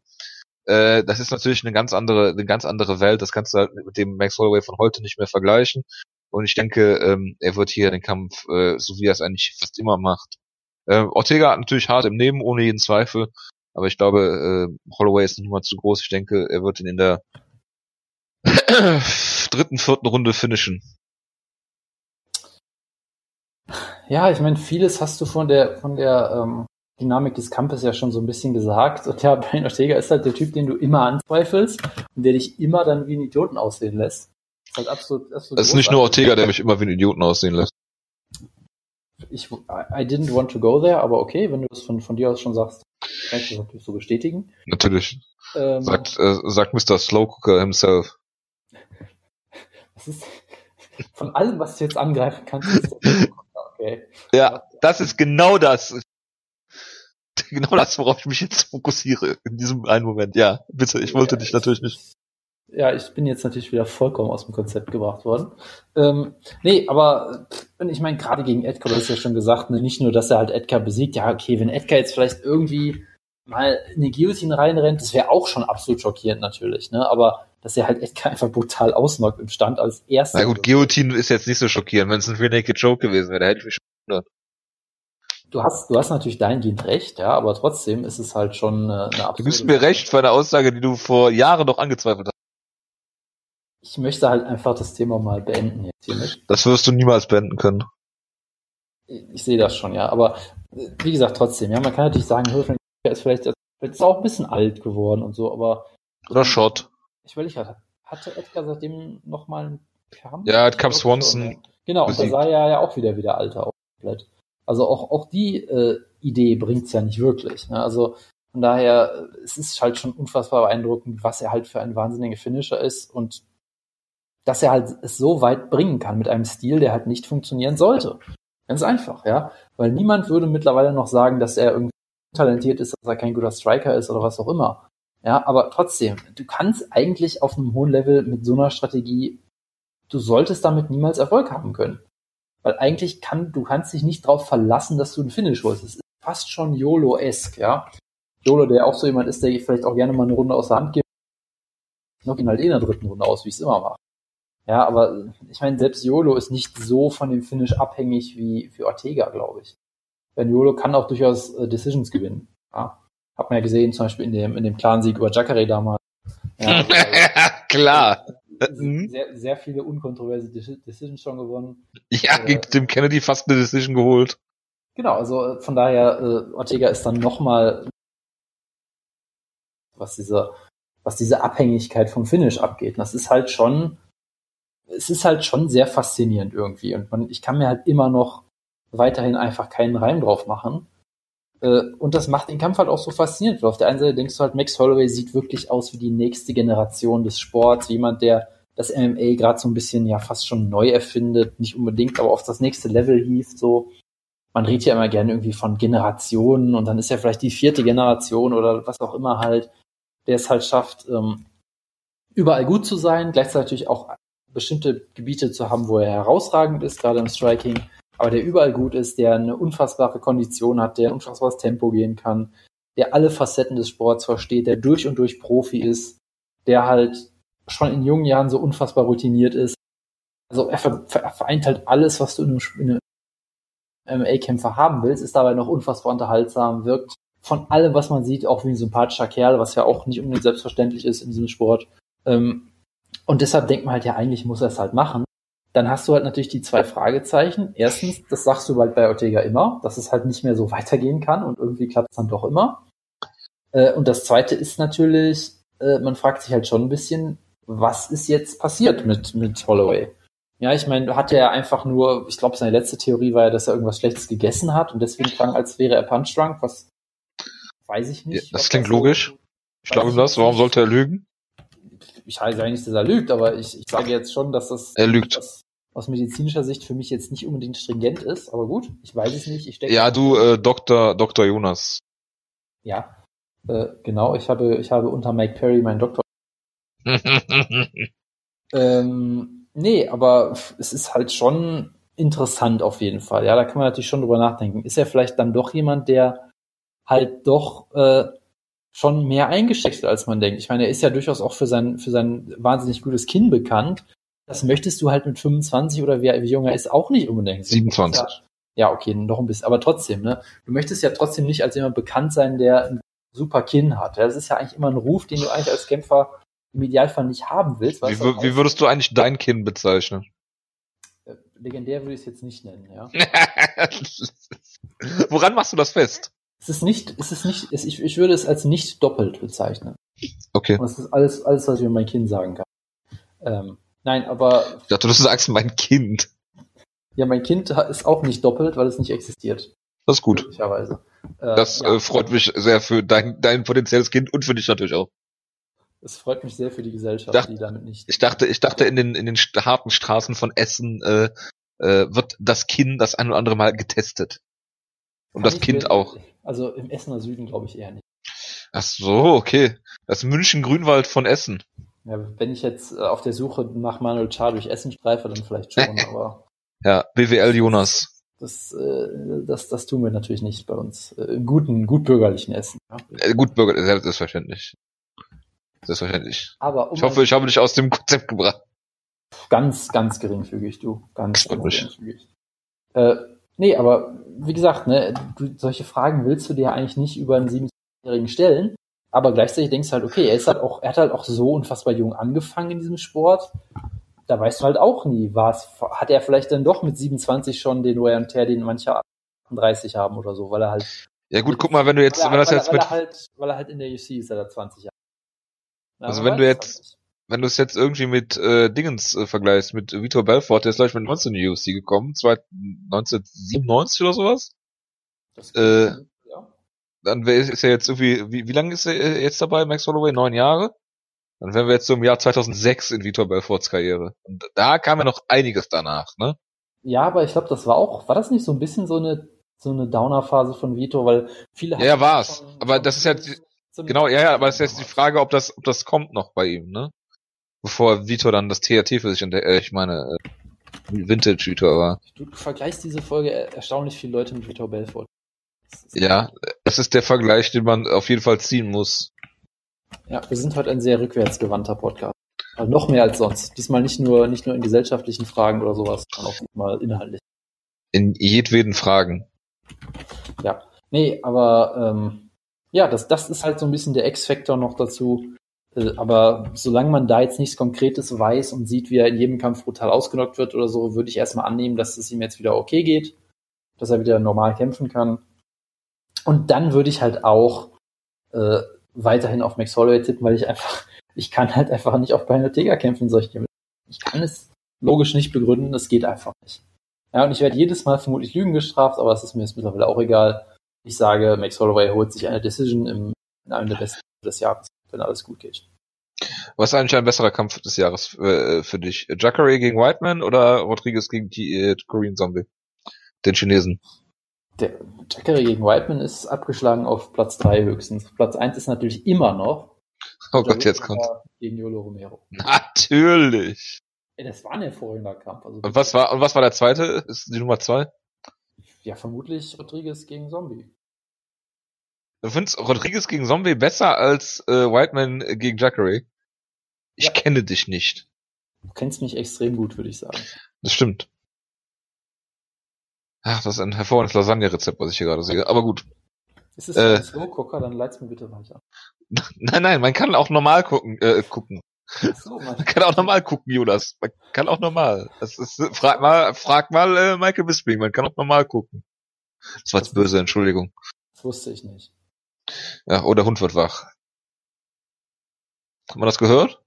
Äh, das ist natürlich eine ganz andere, eine ganz andere Welt, das kannst du halt mit dem Max Holloway von heute nicht mehr vergleichen. Und ich denke, ähm, er wird hier den Kampf, äh, so wie er es eigentlich fast immer macht. Äh, Ortega hat natürlich hart im Nehmen, ohne jeden Zweifel. Aber ich glaube, äh, Holloway ist nicht mal zu groß. Ich denke, er wird ihn in der dritten, vierten Runde finishen. Ja, ich meine, vieles hast du von der von der ähm, Dynamik des Kampfes ja schon so ein bisschen gesagt. Und ja, Brian Ortega ist halt der Typ, den du immer anzweifelst und der dich immer dann wie einen Idioten aussehen lässt. Das ist halt absolut, absolut Es ist nicht nur Ortega, der mich immer wie einen Idioten aussehen lässt. Ich, I didn't want to go there, aber okay, wenn du das von, von dir aus schon sagst, kann ich das natürlich so bestätigen. Natürlich. Ähm, sagt, äh, sagt Mr. Slowcooker himself. Das ist, von allem, was du jetzt angreifen kannst, okay. Ja, das ist genau das. Genau das, worauf ich mich jetzt fokussiere in diesem einen Moment. Ja, bitte, ich wollte ja, dich natürlich nicht Ja, ich bin jetzt natürlich wieder vollkommen aus dem Konzept gebracht worden. Ähm, nee, aber ich meine, gerade gegen Edgar, du hast ja schon gesagt, ne, nicht nur, dass er halt Edgar besiegt, ja, okay, wenn Edgar jetzt vielleicht irgendwie mal in die Guillotine reinrennt, das wäre auch schon absolut schockierend natürlich, ne? Aber dass er halt Edgar einfach brutal ausnockt im Stand als erster. Na gut, Guillotine ist jetzt nicht so schockierend, wenn es ein Naked Joke gewesen wäre, da hätte ich mich schon gewundert. Du hast, du hast natürlich dahingehend recht, ja, aber trotzdem ist es halt schon äh, eine Du gibst mir recht für eine Aussage, die du vor Jahren noch angezweifelt hast. Ich möchte halt einfach das Thema mal beenden jetzt hiermit. Das wirst du niemals beenden können. Ich, ich sehe das schon, ja, aber äh, wie gesagt, trotzdem, ja, man kann natürlich sagen, Höfling ist vielleicht, ist auch ein bisschen alt geworden und so, aber. Oder Shot. Ich will nicht, hatte Edgar seitdem nochmal einen Kampf? Ja, Cap Swanson. Genau, und da sah er ja auch wieder wieder alter aus. Komplett. Also auch, auch die äh, Idee bringt's ja nicht wirklich. Ne? Also von daher, es ist halt schon unfassbar beeindruckend, was er halt für ein wahnsinniger Finisher ist und dass er halt es so weit bringen kann mit einem Stil, der halt nicht funktionieren sollte. Ganz einfach, ja. Weil niemand würde mittlerweile noch sagen, dass er irgendwie talentiert ist, dass er kein guter Striker ist oder was auch immer. Ja, aber trotzdem, du kannst eigentlich auf einem hohen Level mit so einer Strategie, du solltest damit niemals Erfolg haben können. Weil eigentlich kann, du kannst dich nicht darauf verlassen, dass du einen Finish holst. Es ist fast schon YOLO-esque, ja. YOLO, der auch so jemand ist, der vielleicht auch gerne mal eine Runde aus der Hand gibt, knock ihn halt eh in der dritten Runde aus, wie ich es immer mache. Ja, aber ich meine, selbst YOLO ist nicht so von dem Finish abhängig wie für Ortega, glaube ich. Denn YOLO kann auch durchaus äh, Decisions gewinnen. Ja. Hat man ja gesehen, zum Beispiel in dem, in dem Clan-Sieg über Jacare damals. Ja, Klar. Mhm. Sehr, sehr viele unkontroverse Decisions schon gewonnen. Ja, äh, gegen Tim Kennedy fast eine Decision geholt. Genau, also äh, von daher, äh, Ortega ist dann nochmal, was diese, was diese Abhängigkeit vom Finish abgeht. Und das ist halt schon, es ist halt schon sehr faszinierend irgendwie. Und man, ich kann mir halt immer noch weiterhin einfach keinen Reim drauf machen. Äh, und das macht den Kampf halt auch so faszinierend. Weil auf der einen Seite denkst du halt, Max Holloway sieht wirklich aus wie die nächste Generation des Sports, jemand, der das MMA gerade so ein bisschen ja fast schon neu erfindet, nicht unbedingt, aber auf das nächste Level hieft, so. Man redet ja immer gerne irgendwie von Generationen und dann ist ja vielleicht die vierte Generation oder was auch immer halt, der es halt schafft, ähm, überall gut zu sein, gleichzeitig auch bestimmte Gebiete zu haben, wo er herausragend ist, gerade im Striking, aber der überall gut ist, der eine unfassbare Kondition hat, der ein unfassbares Tempo gehen kann, der alle Facetten des Sports versteht, der durch und durch Profi ist, der halt schon in jungen Jahren so unfassbar routiniert ist. Also er, vereint halt alles, was du in einem, einem MMA-Kämpfer haben willst, ist dabei noch unfassbar unterhaltsam, wirkt von allem, was man sieht, auch wie ein sympathischer Kerl, was ja auch nicht unbedingt selbstverständlich ist in diesem Sport. Ähm, und deshalb denkt man halt, ja, eigentlich muss er es halt machen. Dann hast du halt natürlich die zwei Fragezeichen. Erstens, das sagst du halt bei Ortega immer, dass es halt nicht mehr so weitergehen kann und irgendwie klappt es dann doch immer. Äh, und das zweite ist natürlich, äh, man fragt sich halt schon ein bisschen, was ist jetzt passiert mit, mit Holloway? Ja, ich meine, hat er einfach nur, ich glaube, seine letzte Theorie war ja, dass er irgendwas Schlechtes gegessen hat und deswegen klang, als wäre er punch drunk, was weiß ich nicht. Ja, das klingt das logisch. So, ich glaube das. Warum sollte er lügen? Ich heiße ja nicht, dass er lügt, aber ich, ich sage jetzt schon, dass das er lügt. Das aus medizinischer Sicht für mich jetzt nicht unbedingt stringent ist, aber gut, ich weiß es nicht. Ich ja, du, äh, Dr. Dr. Jonas. Ja, äh, genau. Ich habe, ich habe unter Mike Perry meinen Doktor ähm, nee, aber es ist halt schon interessant auf jeden Fall. Ja, da kann man natürlich schon drüber nachdenken. Ist er vielleicht dann doch jemand, der halt doch äh, schon mehr eingesteckt hat, als man denkt. Ich meine, er ist ja durchaus auch für sein, für sein wahnsinnig gutes Kinn bekannt. Das möchtest du halt mit 25 oder wie, wie jung er ist auch nicht unbedingt. 27. Ja, ja, okay, noch ein bisschen, aber trotzdem, ne? Du möchtest ja trotzdem nicht als jemand bekannt sein, der ein super Kinn hat. Das ist ja eigentlich immer ein Ruf, den du eigentlich als Kämpfer im Idealfall nicht haben willst. Wie, wie würdest du eigentlich dein Kinn bezeichnen? Äh, legendär würde ich es jetzt nicht nennen, ja. Woran machst du das fest? Es ist nicht, es ist nicht, es, ich, ich würde es als nicht doppelt bezeichnen. Okay. Und das ist alles, alles, was ich über mein Kind sagen kann. Ähm, nein, aber. Ich dachte, du sagst mein Kind. Ja, mein Kind ist auch nicht doppelt, weil es nicht existiert. Das ist gut. Möglicherweise. Äh, das ja. äh, freut mich sehr für dein, dein potenzielles Kind und für dich natürlich auch. Es freut mich sehr für die Gesellschaft, dachte, die damit nicht. Ich dachte, ich dachte, in den, in den harten Straßen von Essen äh, äh, wird das Kind das ein oder andere Mal getestet. Und Kann das Kind will, auch. Also im Essener Süden glaube ich eher nicht. Ach so, okay. Das München-Grünwald von Essen. Ja, wenn ich jetzt äh, auf der Suche nach Manuel Char durch Essen streife, dann vielleicht schon, aber. Ja, BWL Jonas. Das, äh, das, das tun wir natürlich nicht bei uns. Äh, guten, gutbürgerlichen Essen. Ja. Gutbürgerlich, selbstverständlich. Selbstverständlich. Aber um ich hoffe, ich habe dich aus dem Konzept gebracht. Ganz, ganz geringfügig, du. Ganz, ganz geringfügig. Äh, nee, aber wie gesagt, ne, du, solche Fragen willst du dir eigentlich nicht über einen siebenjährigen stellen. Aber gleichzeitig denkst du halt, okay, er ist halt auch, er hat halt auch so unfassbar jung angefangen in diesem Sport. Da weißt du halt auch nie, was, hat er vielleicht dann doch mit 27 schon den Wear and Tear, den manche 38 haben oder so, weil er halt. Ja gut, guck mal, wenn du jetzt, weil wenn das weil jetzt weil mit, er halt, weil er halt in der UC ist, er 20 Jahre. Ja, Also wenn du jetzt-. Wenn du es jetzt irgendwie mit äh, Dingens äh, vergleichst, mit Vitor Belfort, der ist gleich mit 19 in die UFC gekommen, zwei- 1997 oder sowas, Das äh, ja. dann wär, ist er jetzt irgendwie, wie, wie lange ist er äh, jetzt dabei, Max Holloway? Neun Jahre? Dann wären wir jetzt so im Jahr 2006 in Vitor Belforts Karriere. Und da kam ja noch einiges danach, ne? Ja, aber ich glaube, das war auch, war das nicht so ein bisschen so eine, so eine Downer-Phase von Vito, weil viele Ja, war's. schon- Aber das ist ja Genau, ja, ja, aber es ist jetzt die Frage, ob das, ob das kommt noch bei ihm, ne? Bevor Vitor dann das TRT für sich entdeckt, äh, ich meine, äh, Vintage Vitor war. Du, vergleichst diese Folge er- erstaunlich viele Leute mit Vitor Belfort. Ja, das ist der Vergleich, den man auf jeden Fall ziehen muss. Ja, wir sind heute ein sehr rückwärtsgewandter Podcast. Also noch mehr als sonst. Diesmal nicht nur, nicht nur in gesellschaftlichen Fragen oder sowas, sondern auch mal inhaltlich. In jedweden Fragen. Ja. Nee, aber ähm, ja, das, das ist halt so ein bisschen der X-Faktor noch dazu. Äh, aber solange man da jetzt nichts Konkretes weiß und sieht, wie er in jedem Kampf brutal ausgenockt wird oder so, würde ich erstmal annehmen, dass es ihm jetzt wieder okay geht, dass er wieder normal kämpfen kann. Und dann würde ich halt auch äh, weiterhin auf Max Holloway tippen, weil ich einfach, ich kann halt einfach nicht auf Brian Ortega kämpfen, solche Ich kann es logisch nicht begründen, es geht einfach nicht. Ja, und ich werde jedes Mal vermutlich Lügen gestraft, aber es ist mir jetzt mittlerweile auch egal. Ich sage, Max Holloway holt sich eine Decision im, in einem der besten des Jahres, wenn alles gut geht. Was ist eigentlich ein besserer Kampf des Jahres äh, für dich? Jacare gegen Whiteman oder Rodriguez gegen die äh, Korean Zombie? Den Chinesen. Der Jacare gegen Whiteman ist abgeschlagen auf Platz drei höchstens. Platz eins ist natürlich immer noch Oh Gott, jetzt kommt. gegen Yolo Romero. Natürlich. Ey, das war ein hervorragender Kampf. Also Und was war und was war der zweite? Ist die Nummer zwei? Ja, vermutlich Rodriguez gegen Zombie. Du findest Rodriguez gegen Zombie besser als äh, Whiteman gegen Jacare? Ich Ja. kenne dich nicht. Du kennst mich extrem gut, würde ich sagen. Das stimmt. Ach, das ist ein hervorragendes Lasagne-Rezept, was ich hier gerade sehe. Aber gut. Ist es Äh. ein Slow-Gucker, dann leit's mir bitte weiter. Nein, nein, man kann auch normal gucken. Äh, gucken. Ach so. Man kann auch normal gucken, Jonas. Man kann auch normal. Das ist, frag mal, frag mal äh, Michael Bisping. Man kann auch normal gucken. Das war jetzt böse, Entschuldigung. Das wusste ich nicht. Ja, oh, der Hund wird wach. Hat man das gehört?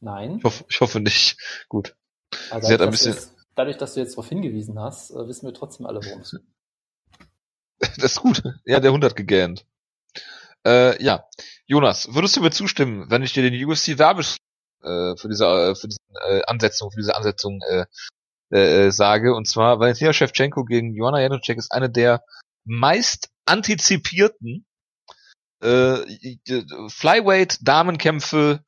Nein. Ich hoffe, ich hoffe nicht. Gut. Also Sie hat ein bisschen- Jetzt, dadurch, dass du jetzt darauf hingewiesen hast, äh, wissen wir trotzdem alle, worum es geht. Das ist gut. Ja, der Hund hat gegähnt. Äh, ja. Jonas, würdest du mir zustimmen, wenn ich dir den UFC Werbes äh, für diese, äh, für diese äh, Ansetzung, für diese Ansetzung äh, äh, sage? Und zwar Valentina Shevchenko gegen Joanna Jędrzejczyk ist eine der meist antizipierten äh, Flyweight-Damenkämpfe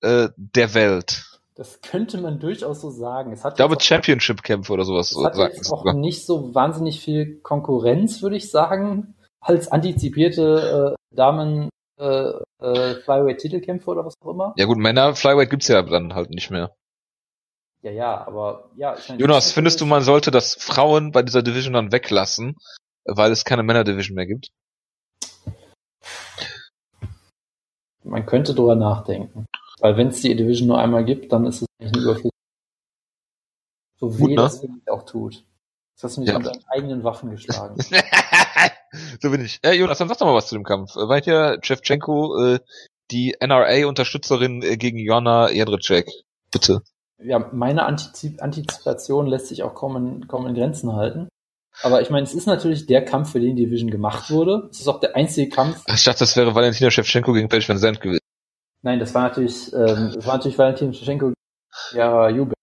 äh, der Welt. Das könnte man durchaus so sagen. Es hat Ich glaube Championship-Kämpfe oder sowas. Es hat sagt jetzt auch nicht so wahnsinnig viel Konkurrenz, würde ich sagen, als antizipierte äh, Damen äh, äh, Flyweight-Titelkämpfe oder was auch immer. Ja gut, Männer Flyweight gibt's ja dann halt nicht mehr. Ja, ja, aber ja. Ich meine, Jonas, findest du, man sollte das Frauen bei dieser Division dann weglassen, weil es keine Männer-Division mehr gibt? Man könnte drüber nachdenken. Weil wenn es die Division nur einmal gibt, dann ist es eigentlich ein Überfluss. So Gut, weh ne? das auch tut. Das hast du mich Ja. mit deinen eigenen Waffen geschlagen. so bin ich. Ja, Jonas, dann sag doch mal was zu dem Kampf. Äh, Weil hier Shevchenko, äh, die NRA-Unterstützerin äh, gegen Jonna Jedrzejczyk. Bitte. ja, meine Antizip Antizipation lässt sich auch kaum in, kaum in Grenzen halten. Aber ich meine, es ist natürlich der Kampf, für den die Division gemacht wurde. Es ist auch der einzige Kampf. Ich dachte, das wäre Valentina Shevchenko gegen Paige Van Zandt gewesen. Nein, das war natürlich, ähm, das war natürlich Valentin Shevchenko, ja, Jubel.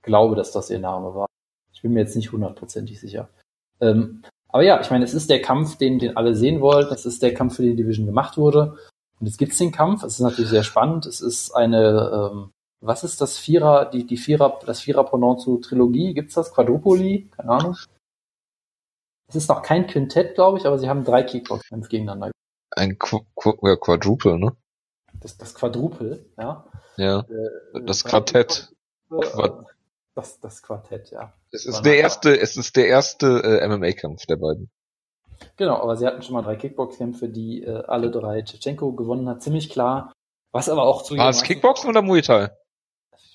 Ich glaube, dass das ihr Name war. Ich bin mir jetzt nicht hundertprozentig sicher. Ähm, aber ja, ich meine, es ist der Kampf, den, den alle sehen wollen. Das ist der Kampf, für den die Division gemacht wurde. Und jetzt gibt's den Kampf. Es ist natürlich sehr spannend. Es ist eine, ähm, was ist das Vierer, die, die Vierer, das Vierer-Pendant zu Trilogie? Gibt's das? Quadrupoli? Keine Ahnung. Es ist noch kein Quintett, glaube ich, aber sie haben drei Kickbox-Kämpfe gegeneinander. Ein Qu Qu ja, Quadruple, ne? Das, das Quadruple, ja. Ja. Äh, das Quartett. Quad das, das Quartett, ja. Es ist der erste, es ist der erste äh, MMA-Kampf der beiden. Genau, aber sie hatten schon mal drei Kickbox-Kämpfe, die äh, alle drei Tschetschenko gewonnen hat, ziemlich klar. Was aber auch zu War es Kickboxen oder Muay Thai?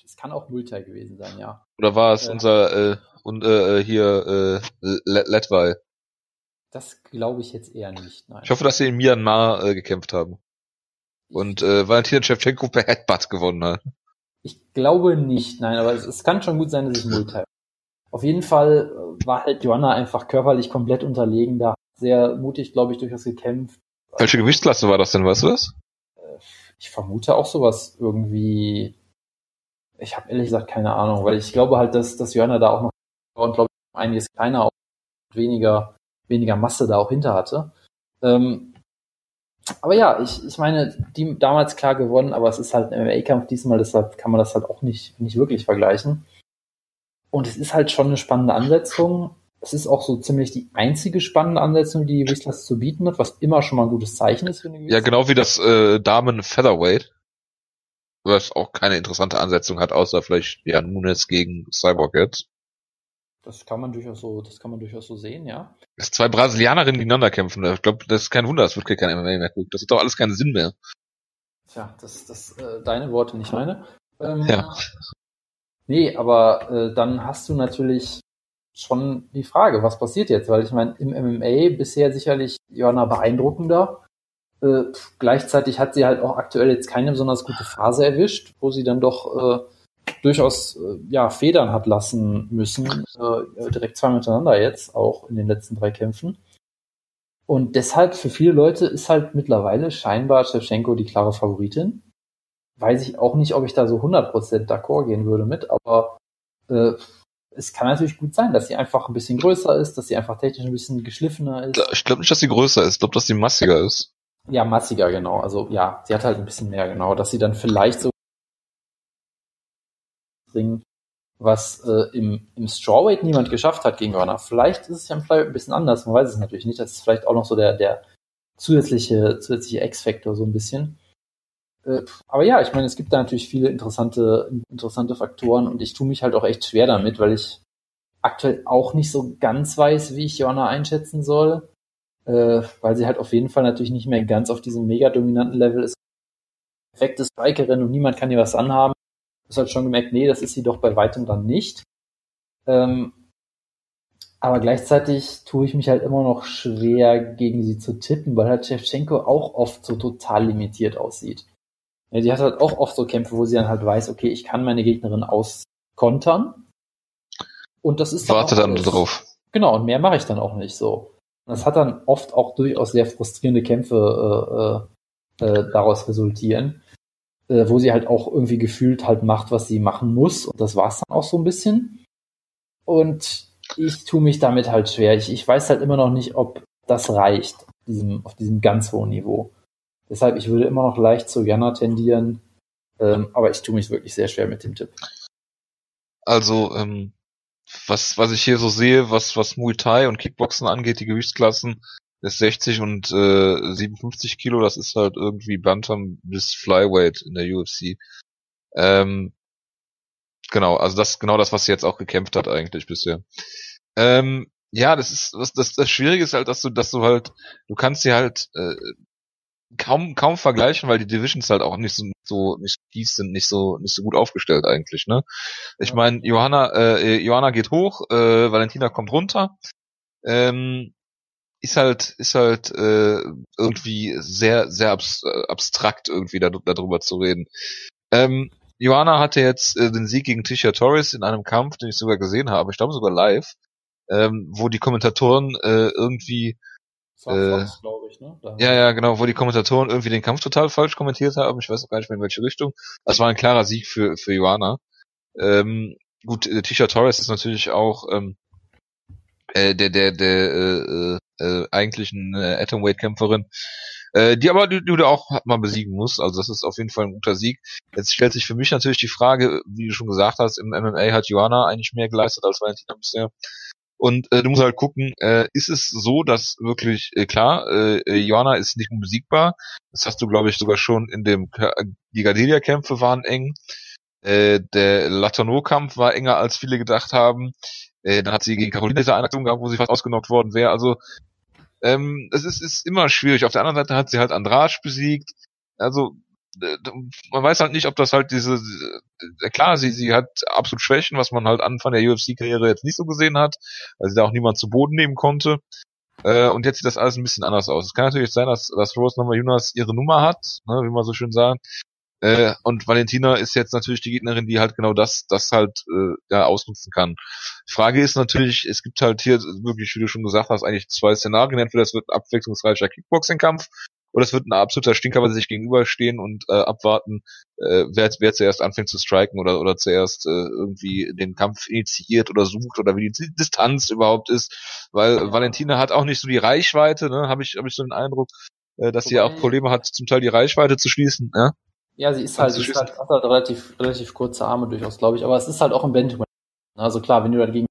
Es kann auch Muay Thai gewesen sein, ja. Oder war es äh, unser äh, und äh, hier äh, Letwai? Das glaube ich jetzt eher nicht. Nein. Ich hoffe, dass sie in Myanmar äh, gekämpft haben. Und äh, Valentina Shevchenko per Headbutt gewonnen hat. Ich glaube nicht, nein, aber es, es kann schon gut sein, dass ich Multi. Auf jeden Fall äh, war halt Joanna einfach körperlich komplett unterlegen da. Sehr mutig, glaube ich, durchaus gekämpft. Welche Gewichtsklasse war das denn, weißt du das? Äh, ich vermute auch sowas irgendwie. Ich habe ehrlich gesagt keine Ahnung, weil ich glaube halt, dass, dass Joanna da auch noch und glaube ich einiges kleiner und weniger weniger Masse da auch hinter hatte. Ähm, aber ja, ich, ich meine, die damals klar gewonnen, aber es ist halt ein MMA-Kampf diesmal, deshalb kann man das halt auch nicht, nicht wirklich vergleichen. Und es ist halt schon eine spannende Ansetzung. Es ist auch so ziemlich die einzige spannende Ansetzung, die Gewichtsklasse zu bieten hat, was immer schon mal ein gutes Zeichen ist für eine Ja, genau wie das äh, Damen Featherweight. Was auch keine interessante Ansetzung hat, außer vielleicht ja Nunes gegen Cyborg jetzt. Das kann man durchaus so, das kann man durchaus so sehen, ja. Dass zwei Brasilianerinnen gegeneinander kämpfen, ich glaube, das ist kein Wunder, es wird kein MMA mehr gucken. Das hat doch alles keinen Sinn mehr. Tja, das, das, äh, deine Worte, nicht meine. Ähm, ja. Nee, aber äh, dann hast du natürlich schon die Frage, was passiert jetzt? Weil ich meine, im MMA bisher sicherlich Joanna beeindruckender. Äh, gleichzeitig hat sie halt auch aktuell jetzt keine besonders gute Phase erwischt, wo sie dann doch äh, durchaus äh, ja, federn hat lassen müssen, äh, direkt zwei miteinander jetzt, auch in den letzten drei Kämpfen. Und deshalb für viele Leute ist halt mittlerweile scheinbar Shevchenko die klare Favoritin. Weiß ich auch nicht, ob ich da so 100% d'accord gehen würde mit, aber äh, es kann natürlich gut sein, dass sie einfach ein bisschen größer ist, dass sie einfach technisch ein bisschen geschliffener ist. Ich glaube nicht, dass sie größer ist, ich glaube, dass sie massiger ist. Ja, massiger, genau. Also ja, sie hat halt ein bisschen mehr, genau. Dass sie dann vielleicht so bringen, was äh, im, im Strawweight niemand geschafft hat gegen Runner. Vielleicht ist es ja im Flyweight ein bisschen anders, man weiß es natürlich nicht. Das ist vielleicht auch noch so der, der zusätzliche, zusätzliche X-Factor so ein bisschen. Äh, aber ja, ich meine, es gibt da natürlich viele interessante, interessante Faktoren und ich tue mich halt auch echt schwer damit, weil ich aktuell auch nicht so ganz weiß, wie ich Joanna einschätzen soll, äh, weil sie halt auf jeden Fall natürlich nicht mehr ganz auf diesem mega dominanten Level ist. Perfekte Strikerin und niemand kann ihr was anhaben hast halt schon gemerkt, nee, das ist sie doch bei weitem dann nicht. Ähm, aber gleichzeitig tue ich mich halt immer noch schwer, gegen sie zu tippen, weil halt Shevchenko auch oft so total limitiert aussieht. Ja, die hat halt auch oft so Kämpfe, wo sie dann halt weiß, okay, ich kann meine Gegnerin auskontern. Und das ist dann Warte dann drauf. Genau, und mehr mache ich dann auch nicht so. Das hat dann oft auch durchaus sehr frustrierende Kämpfe äh, äh, äh daraus resultieren äh, wo sie halt auch irgendwie gefühlt halt macht, was sie machen muss. Und das war's dann auch so ein bisschen. Und ich tue mich damit halt schwer. Ich, ich weiß halt immer noch nicht, ob das reicht auf diesem, auf diesem ganz hohen Niveau. Deshalb, ich würde immer noch leicht zu Jana tendieren, ähm, aber ich tue mich wirklich sehr schwer mit dem Tipp. Also, ähm, was, was ich hier so sehe, was, was Muay Thai und Kickboxen angeht, die Gewichtsklassen, ist 60 und äh, 57 Kilo, das ist halt irgendwie Bantam bis Flyweight in der UFC. Ähm, genau, also das genau das, was sie jetzt auch gekämpft hat eigentlich bisher. Ähm, ja, das ist das, das Schwierige ist halt, dass du, dass du halt, du kannst sie halt äh, kaum kaum vergleichen, weil die Divisions halt auch nicht so so nicht so tief sind, nicht so nicht so gut aufgestellt eigentlich. Ne, ich meine, Johanna äh, Johanna geht hoch, äh, Valentina kommt runter. Ähm, ist halt ist halt äh, irgendwie sehr sehr abs äh, abstrakt irgendwie da, darüber zu reden. Ähm, Joanna hatte jetzt äh, den Sieg gegen Tisha Torres in einem Kampf, den ich sogar gesehen habe, ich glaube sogar live, ähm, wo die Kommentatoren äh, irgendwie äh, ich, ne? ja, ja, genau, wo die Kommentatoren irgendwie den Kampf total falsch kommentiert haben. Ich weiß auch gar nicht mehr in welche Richtung. Das war ein klarer Sieg für für Joanna. Ähm, gut, äh, Tisha Torres ist natürlich auch ähm, äh, der der der äh, äh, äh, eigentlich eine Atomweight-Kämpferin. Äh, die aber, die, die du auch mal besiegen musst. Also das ist auf jeden Fall ein guter Sieg. Jetzt stellt sich für mich natürlich die Frage, wie du schon gesagt hast, im MMA hat Joanna eigentlich mehr geleistet als Valentina bisher. Und äh, du musst halt gucken, äh, ist es so, dass wirklich, äh, klar, äh, Joanna ist nicht unbesiegbar. Das hast du, glaube ich, sogar schon in dem, die Gadelia-Kämpfe waren eng. Äh, der Latourneau-Kampf war enger, als viele gedacht haben. Äh, dann hat sie gegen Caroline diese Einaktion gehabt, wo sie fast ausgenockt worden wäre. Also ähm, es ist, ist immer schwierig. Auf der anderen Seite hat sie halt Andrasch besiegt. Also äh, man weiß halt nicht, ob das halt diese, äh, klar, sie, sie hat absolut Schwächen, was man halt Anfang der UFC-Karriere jetzt nicht so gesehen hat, weil sie da auch niemand zu Boden nehmen konnte. Äh, und jetzt sieht das alles ein bisschen anders aus. Es kann natürlich sein, dass, dass Rose nochmal Jonas ihre Nummer hat, ne, wie man so schön sagt. Äh, und Valentina ist jetzt natürlich die Gegnerin, die halt genau das, das halt äh, ja, ausnutzen kann. Frage ist natürlich, es gibt halt hier wirklich, wie du schon gesagt hast, eigentlich zwei Szenarien. Entweder es wird ein abwechslungsreicher Kickboxing-Kampf oder es wird ein absoluter Stinker, weil sie sich gegenüberstehen und äh, abwarten, äh, wer, wer zuerst anfängt zu striken oder, oder zuerst äh, irgendwie den Kampf initiiert oder sucht oder wie die Distanz überhaupt ist. Weil Valentina hat auch nicht so die Reichweite, ne, habe ich, hab ich so den Eindruck, äh, dass sie auch Probleme hat, zum Teil die Reichweite zu schließen. Ja? Ja, sie ist halt, sie ist halt, hat halt relativ, relativ kurze Arme durchaus, glaube ich. Aber es ist halt auch im Bantamweight. Also klar, wenn du dagegen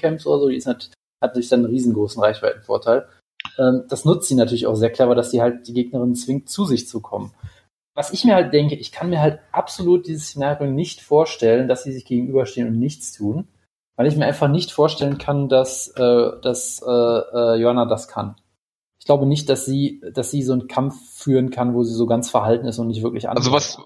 kämpfst oder so, die ist halt, hat durch seinen riesengroßen Reichweitenvorteil. Ähm, das nutzt sie natürlich auch sehr clever, dass sie halt die Gegnerin zwingt, zu sich zu kommen. Was ich mir halt denke, ich kann mir halt absolut dieses Szenario nicht vorstellen, dass sie sich gegenüberstehen und nichts tun, weil ich mir einfach nicht vorstellen kann, dass, äh, dass äh, äh, Joanna das kann ich glaube nicht, dass sie, dass sie so einen Kampf führen kann, wo sie so ganz verhalten ist und nicht wirklich an. Also was,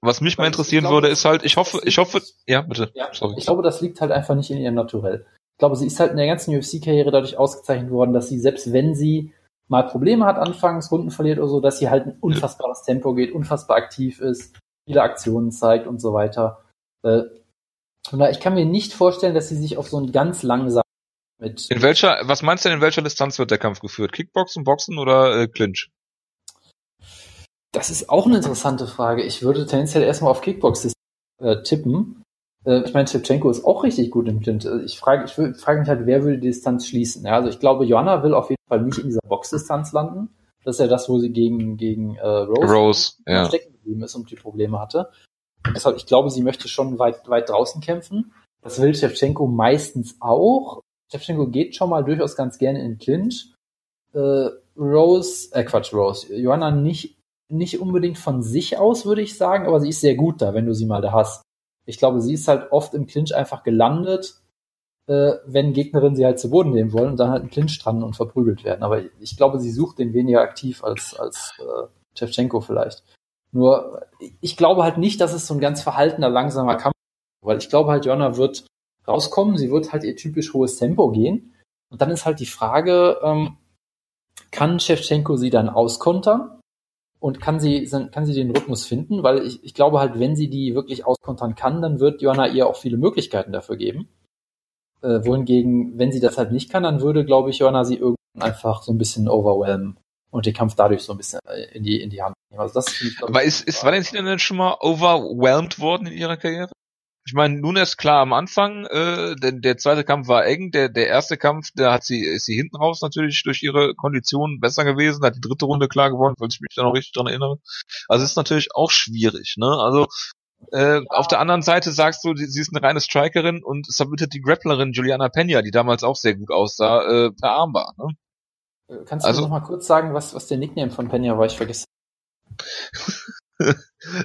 was mich mal interessieren glaube, würde, ist halt, ich hoffe, ich hoffe, ja, bitte. Ja, Sorry. Ich glaube, das liegt halt einfach nicht in ihrem Naturell. Ich glaube, sie ist halt in der ganzen UFC-Karriere dadurch ausgezeichnet worden, dass sie, selbst wenn sie mal Probleme hat anfangs, Runden verliert oder so, dass sie halt ein unfassbares Tempo geht, unfassbar aktiv ist, viele Aktionen zeigt und so weiter. Äh, und ich kann mir nicht vorstellen, dass sie sich auf so einen ganz langsamen mit in welcher, was meinst du denn, in welcher Distanz wird der Kampf geführt? Kickboxen, Boxen oder äh, Clinch? Das ist auch eine interessante Frage. Ich würde tendenziell erstmal auf Kickbox äh, tippen. Äh, ich meine, Shevchenko ist auch richtig gut im Clinch. Also ich frage ich frage mich halt, wer würde die Distanz schließen? Ja, also ich glaube, Joanna will auf jeden Fall nicht in dieser Boxdistanz landen. Das ist ja das, wo sie gegen, gegen äh, Rose, Rose ja. stecken geblieben ist und die Probleme hatte. deshalb, ich glaube, sie möchte schon weit, weit draußen kämpfen. Das will Shevchenko meistens auch. Shevchenko geht schon mal durchaus ganz gerne in Clinch. Äh, Rose, äh Quatsch, Rose, Joanna nicht, nicht unbedingt von sich aus, würde ich sagen, aber sie ist sehr gut da, wenn du sie mal da hast. Ich glaube, sie ist halt oft im Clinch einfach gelandet, äh, wenn Gegnerinnen sie halt zu Boden nehmen wollen und dann halt im Clinch dran und verprügelt werden. Aber ich glaube, sie sucht den weniger aktiv als, als äh, Shevchenko vielleicht. Nur, ich glaube halt nicht, dass es so ein ganz verhaltener, langsamer Kampf ist, weil ich glaube halt, Joanna wird rauskommen. Sie wird halt ihr typisch hohes Tempo gehen. Und dann ist halt die Frage, ähm, kann Shevchenko sie dann auskontern? Und kann sie, kann sie den Rhythmus finden? Weil ich, ich glaube halt, wenn sie die wirklich auskontern kann, dann wird Joanna ihr auch viele Möglichkeiten dafür geben. Äh, wohingegen, wenn sie das halt nicht kann, dann würde, glaube ich, Joanna sie irgendwann einfach so ein bisschen overwhelmen und den Kampf dadurch so ein bisschen äh, in die, in die Hand nehmen. Also das ich, Aber ist, ist Valentina denn schon mal overwhelmed worden in ihrer Karriere? Ich meine, nun ist klar am Anfang, äh, denn der zweite Kampf war eng, der, der erste Kampf, da hat sie, ist sie hinten raus natürlich durch ihre Konditionen besser gewesen, hat die dritte Runde klar gewonnen, weil ich mich da noch richtig dran erinnere. Also ist natürlich auch schwierig, ne? Also äh, auf der anderen Seite sagst du, sie ist eine reine Strikerin und submittet die Grapplerin Juliana Pena, die damals auch sehr gut aussah, äh, per Armbar, ne? Äh, kannst du also, noch mal kurz sagen, was, was der Nickname von Pena war? Ich vergesse.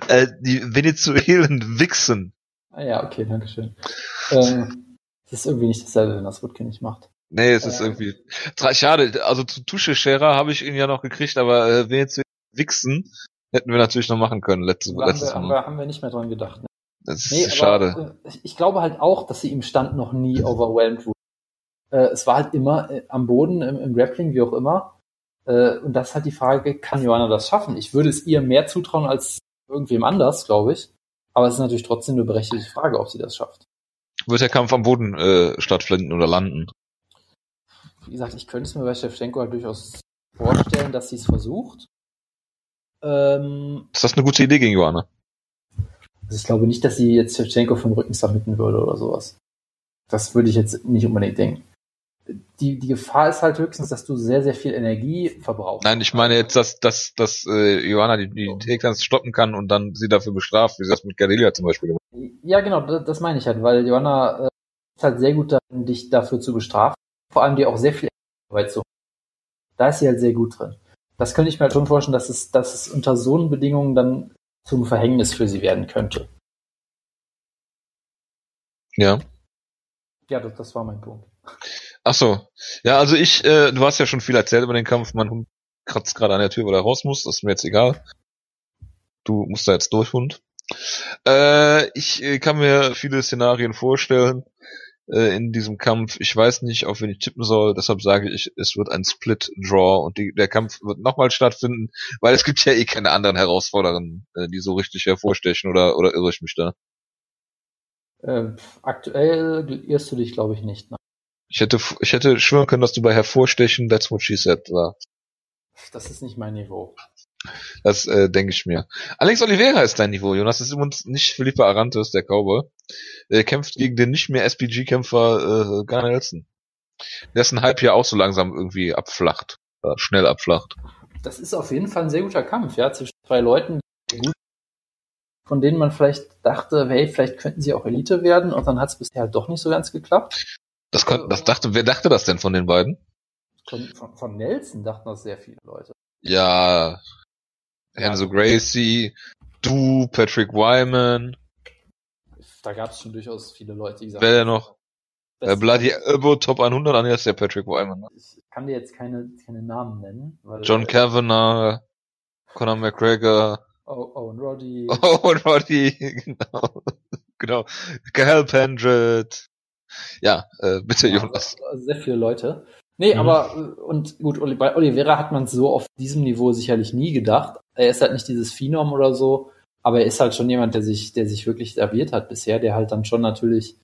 äh, die Venezuelen Wixen. Ah ja, okay, danke schön. Ähm, das ist irgendwie nicht dasselbe, wenn das Woodkin nicht macht. Nee, es ist äh, irgendwie schade. Also zu Tuschescherer habe ich ihn ja noch gekriegt, aber äh, wenn jetzt wichsen, hätten wir natürlich noch machen können letztes, haben letztes wir, Mal. Haben wir, haben wir nicht mehr dran gedacht. Ne? Das ist nee, schade. Aber, äh, ich glaube halt auch, dass sie im Stand noch nie overwhelmed wurde. Äh, es war halt immer äh, am Boden, im, im Grappling, wie auch immer. Äh, und das ist halt die Frage, kann Joanna das schaffen? Ich würde es ihr mehr zutrauen als irgendwem anders, glaube ich. Aber es ist natürlich trotzdem eine berechtigte Frage, ob sie das schafft. Wird der Kampf am Boden äh, stattfinden oder landen? Wie gesagt, ich könnte es mir bei Shevchenko halt durchaus vorstellen, dass sie es versucht. Ähm, ist das eine gute Idee gegen Joanna? Also ich glaube nicht, dass sie jetzt Shevchenko vom Rücken submitten würde oder sowas. Das würde ich jetzt nicht unbedingt denken. Die, die Gefahr ist halt höchstens, dass du sehr, sehr viel Energie verbrauchst. Nein, ich meine jetzt, dass, dass, dass äh, Johanna die, die Takedowns stoppen kann und dann sie dafür bestraft, wie sie das mit Gadelia zum Beispiel gemacht hat. Ja, genau, das, das meine ich halt, weil Johanna äh, ist halt sehr gut darin, dich dafür zu bestrafen, vor allem dir auch sehr viel Arbeit zu Da ist sie halt sehr gut drin. Das könnte ich mir halt schon vorstellen, dass es, dass es unter so Bedingungen dann zum Verhängnis für sie werden könnte. Ja. Ja, das, das war mein Punkt. Ach so. Ja, also ich, äh, du hast ja schon viel erzählt über den Kampf. Mein Hund kratzt gerade an der Tür, weil er raus muss. Das ist mir jetzt egal. Du musst da jetzt durch, Hund. Äh, ich äh, kann mir viele Szenarien vorstellen äh, in diesem Kampf. Ich weiß nicht, auf wen ich tippen soll. Deshalb sage ich, es wird ein Split-Draw und die, der Kampf wird nochmal stattfinden, weil es gibt ja eh keine anderen Herausforderungen, äh, die so richtig hervorstechen. Oder, oder irre ich mich da? Äh, aktuell irrst du dich, glaube ich, nicht. Ne? Ich hätte, ich hätte schwören können, dass du bei Hervorstechen That's What She Said war. Das ist nicht mein Niveau. Das äh, denke ich mir. Alex Oliveira ist dein Niveau, Jonas. Das ist übrigens nicht Felipe Arantes, der Cowboy. Er kämpft gegen den nicht mehr SPG-Kämpfer äh, Garner Nelson. Dessen Hype ja auch so langsam irgendwie abflacht. Äh, schnell abflacht. Das ist auf jeden Fall ein sehr guter Kampf, ja, zwischen zwei Leuten, von denen man vielleicht dachte, hey, vielleicht könnten sie auch Elite werden und dann hat es bisher doch nicht so ganz geklappt. Das, konnte, das dachte, wer dachte das denn von den beiden? Von, von, von Nelson dachten das sehr viele Leute. Ja, Enzo Gracie, du, Patrick Wyman. Da gab es schon durchaus viele Leute, die gesagt haben. Wer noch? Äh, Bloody Elbow Top 100, an ist der Patrick Wyman. Ne? Ich kann dir jetzt keine, keine Namen nennen. John Kavanagh, Conor McGregor. Oh, Owen Roddy. Owen Roddy, genau. genau. Gael Pendred. Ja, äh, bitte ja, Jonas. Sehr viele Leute. Nee, mhm. aber, äh, und gut, bei Oliveira hat man so auf diesem Niveau sicherlich nie gedacht. Er ist halt nicht dieses Phenom oder so, aber er ist halt schon jemand, der sich, der sich wirklich etabliert hat bisher, der halt dann schon natürlich,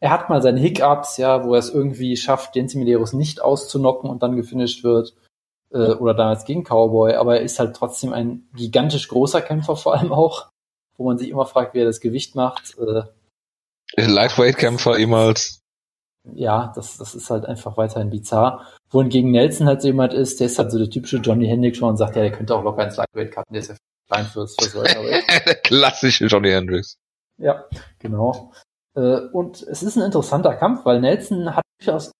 er hat mal seine Hiccups, ja, wo er es irgendwie schafft, den Medeiros nicht auszunocken und dann gefinisht wird äh, oder damals gegen Cowboy, aber er ist halt trotzdem ein gigantisch großer Kämpfer vor allem auch, wo man sich immer fragt, wie er das Gewicht macht. Äh, Lightweight-Kämpfer ehemals. Ja, das, das ist halt einfach weiterhin bizarr. Wohingegen Nelson halt so jemand ist, der ist halt so der typische Johnny Hendricks schon und sagt, ja, der könnte auch locker ins Lightweight cutten, der ist ja klein fürs, fürs Welterweight. der klassische Johnny Hendricks. Ja, genau. Äh, und es ist ein interessanter Kampf, weil Nelson hat durchaus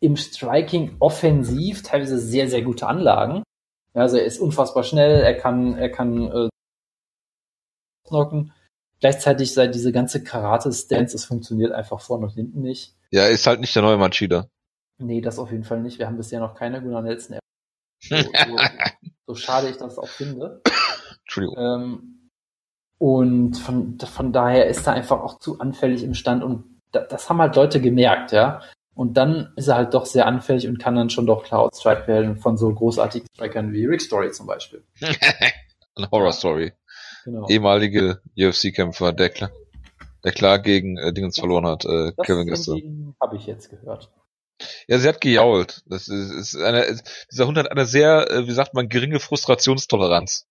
im Striking offensiv teilweise sehr, sehr gute Anlagen. Also er ist unfassbar schnell, er kann, er kann äh, knocken. Gleichzeitig sei diese ganze Karate-Stance, es funktioniert einfach vorne und hinten nicht. Ja, ist halt nicht der neue Machida. Nee, das auf jeden Fall nicht. Wir haben bisher noch keine Gunnar Nelson. So, so, so schade ich das auch finde. Entschuldigung. Ähm, und von, von daher ist er einfach auch zu anfällig im Stand und da, das haben halt Leute gemerkt, ja. Und dann ist er halt doch sehr anfällig und kann dann schon doch klar outstrike werden von so großartigen Strikern wie Rick Story zum Beispiel. Eine Horror Story. Genau. Ehemalige UFC-Kämpfer, der klar, der klar gegen äh, Dingens verloren hat, äh, das Kevin Gester. Habe ich jetzt gehört. Ja, sie hat gejault. Das ist, ist eine, dieser Hund hat eine sehr, äh, wie sagt man, geringe Frustrationstoleranz.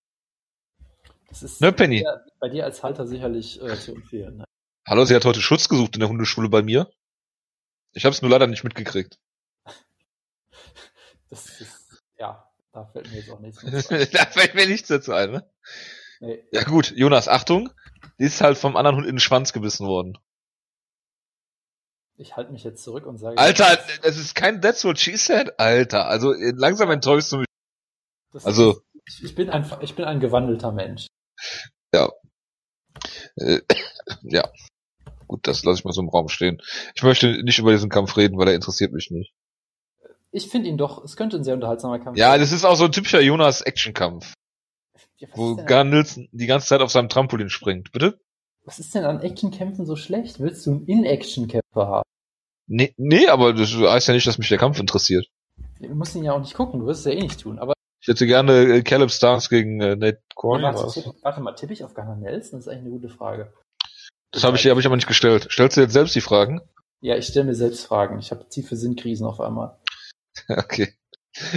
Das ist ne, Penny? Bei dir, bei dir als Halter sicherlich äh, zu empfehlen. Ne? Hallo, sie hat heute Schutz gesucht in der Hundeschule bei mir. Ich habe es nur leider nicht mitgekriegt. Das ist, ja, da fällt mir jetzt auch nichts mehr Da fällt mir nichts dazu ein, ne? Nee. Ja gut, Jonas, Achtung. Die ist halt vom anderen Hund in den Schwanz gebissen worden. Ich halte mich jetzt zurück und sage. Alter, das ist kein That's what she said, Alter. Also langsam enttäuschst du mich. Das also. Ist, ich bin ein, ich bin ein gewandelter Mensch. Ja. Äh, ja. Gut, das lasse ich mal so im Raum stehen. Ich möchte nicht über diesen Kampf reden, weil er interessiert mich nicht. Ich finde ihn doch, es könnte ein sehr unterhaltsamer Kampf ja, sein. Ja, das ist auch so ein typischer Jonas-Action-Kampf. Ja, wo Nilsson die ganze Zeit auf seinem Trampolin springt. Bitte? Was ist denn an Actionkämpfen so schlecht? Willst du einen In-Action-Kämpfer haben? Nee, nee, aber das heißt ja nicht, dass mich der Kampf interessiert. Du musst ihn ja auch nicht gucken, du wirst es ja eh nicht tun, aber. Ich hätte gerne äh, Caleb Starks gegen äh, Nate Corner. Ja, warte, warte, mal, tippe ich auf Gunnar Nelson? Das ist eigentlich eine gute Frage. Das habe ich, hab ich aber nicht gestellt. Stellst du jetzt selbst die Fragen? Ja, ich stelle mir selbst Fragen. Ich habe tiefe Sinnkrisen auf einmal. Okay.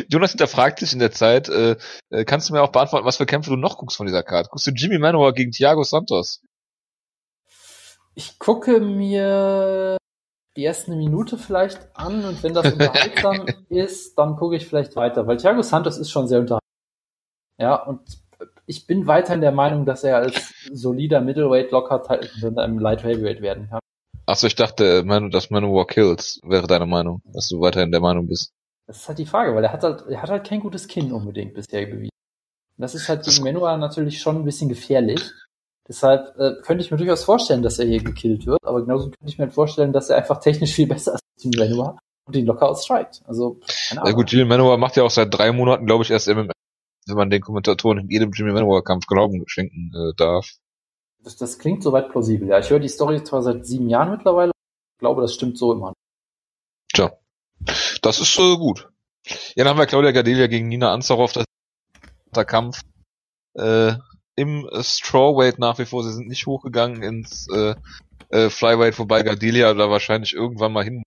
Jonas hinterfragt sich in der Zeit, äh, äh, kannst du mir auch beantworten, was für Kämpfe du noch guckst von dieser Karte? Guckst du Jimmy Manowar gegen Thiago Santos? Ich gucke mir die erste Minute vielleicht an und wenn das unterhaltsam ist, dann gucke ich vielleicht weiter, weil Thiago Santos ist schon sehr unterhaltsam. Ja, und ich bin weiterhin der Meinung, dass er als solider Middleweight locker in einem Light Heavyweight werden kann. Achso, ich dachte, dass Manowar kills, wäre deine Meinung, dass du weiterhin der Meinung bist. Das ist halt die Frage, weil er hat halt, er hat halt kein gutes Kinn unbedingt bisher bewiesen. Und das ist halt gegen Manowar natürlich schon ein bisschen gefährlich. Deshalb äh, könnte ich mir durchaus vorstellen, dass er hier gekillt wird, aber genauso könnte ich mir halt vorstellen, dass er einfach technisch viel besser ist als Jimmy Manowar und ihn locker outstrikt. Also, keine Ahnung. Ja gut, Jimmy Manowar macht ja auch seit drei Monaten, glaube ich, erst MMA, wenn man den Kommentatoren in jedem Jimmy Manowar-Kampf Glauben schenken äh, darf. Das, das klingt soweit plausibel. Ja, ich höre die Story zwar seit sieben Jahren mittlerweile, ich glaube, das stimmt so immer. Das ist äh, gut. Ja, dann haben wir Claudia Gadelia gegen Nina Ansaroff, das der Kampf. Äh, im Strawweight nach wie vor. Sie sind nicht hochgegangen ins äh, äh, Flyweight, wobei Gardelia da wahrscheinlich irgendwann mal hin.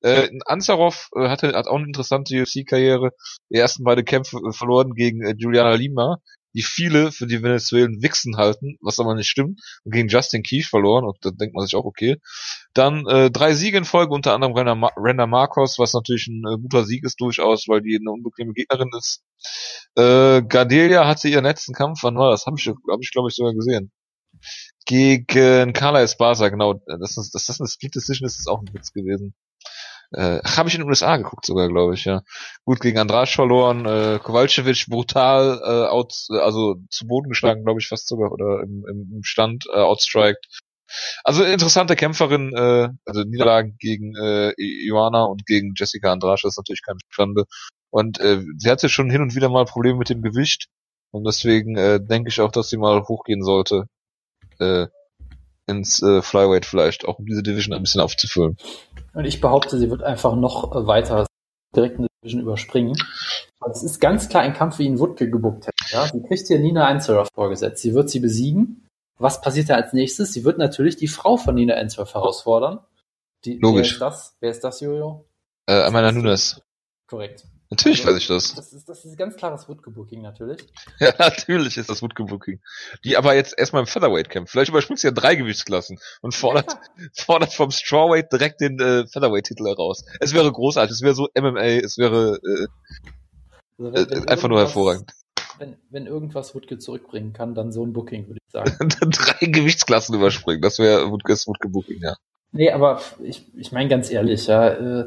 Äh, Ansarov äh, hatte hat auch eine interessante UFC-Karriere. Die ersten beide Kämpfe äh, verloren gegen äh, Juliana Lima die viele für die Venezuelen Wichsen halten, was aber nicht stimmt, und gegen Justin Keith verloren, und da denkt man sich auch, okay. Dann äh, drei Siege in Folge, unter anderem Renda, Ma Renda Marcos, was natürlich ein äh, guter Sieg ist durchaus, weil die eine unbequeme Gegnerin ist. Äh, Gardelia hatte ihren letzten Kampf, wann war das? Habe ich, hab ich glaube ich sogar gesehen. Gegen Carla Esparza, genau. Das ist, das eine Split Decision ist, ist auch ein Witz gewesen. Äh, Habe ich in den USA geguckt sogar, glaube ich, ja. Gut gegen Andrasch verloren, äh, Kowalczyk brutal äh, out, also zu Boden geschlagen, glaube ich, fast sogar, oder im, im Stand äh, outstriked. Also interessante Kämpferin, äh, also Niederlagen gegen äh, Ioana und gegen Jessica Andrasch, das ist natürlich keine Schande. Und äh, sie hatte schon hin und wieder mal Probleme mit dem Gewicht. Und deswegen äh, denke ich auch, dass sie mal hochgehen sollte. Äh, ins äh, Flyweight vielleicht, auch um diese Division ein bisschen aufzufüllen. Und ich behaupte, sie wird einfach noch weiter direkt in die Division überspringen. Es ist ganz klar ein Kampf, wie ihn Wutke gebuckt hätte. Ja? Sie kriegt hier Nina Einzelhoff vorgesetzt. Sie wird sie besiegen. Was passiert da als nächstes? Sie wird natürlich die Frau von Nina Einzelhoff herausfordern. Die, Logisch. Wer ist das? Wer ist das, Jojo? Äh, Amanda Nunes. Korrekt. Natürlich also, weiß ich das. Das ist, das ist ganz klares Woodgebooking natürlich. Ja, natürlich ist das Woodgebooking. Die aber jetzt erstmal im Featherweight kämpft. Vielleicht überspringt sie ja drei Gewichtsklassen und fordert, ja, fordert vom Strawweight direkt den äh, Featherweight-Titel heraus. Es wäre großartig, es wäre so MMA, es wäre äh, also wenn, wenn äh, einfach nur hervorragend. Wenn, wenn irgendwas Woodke zurückbringen kann, dann so ein Booking, würde ich sagen. drei Gewichtsklassen überspringen, das wäre Woodkes Woodgebooking, ja. Nee, aber ich, ich meine ganz ehrlich, ja, äh,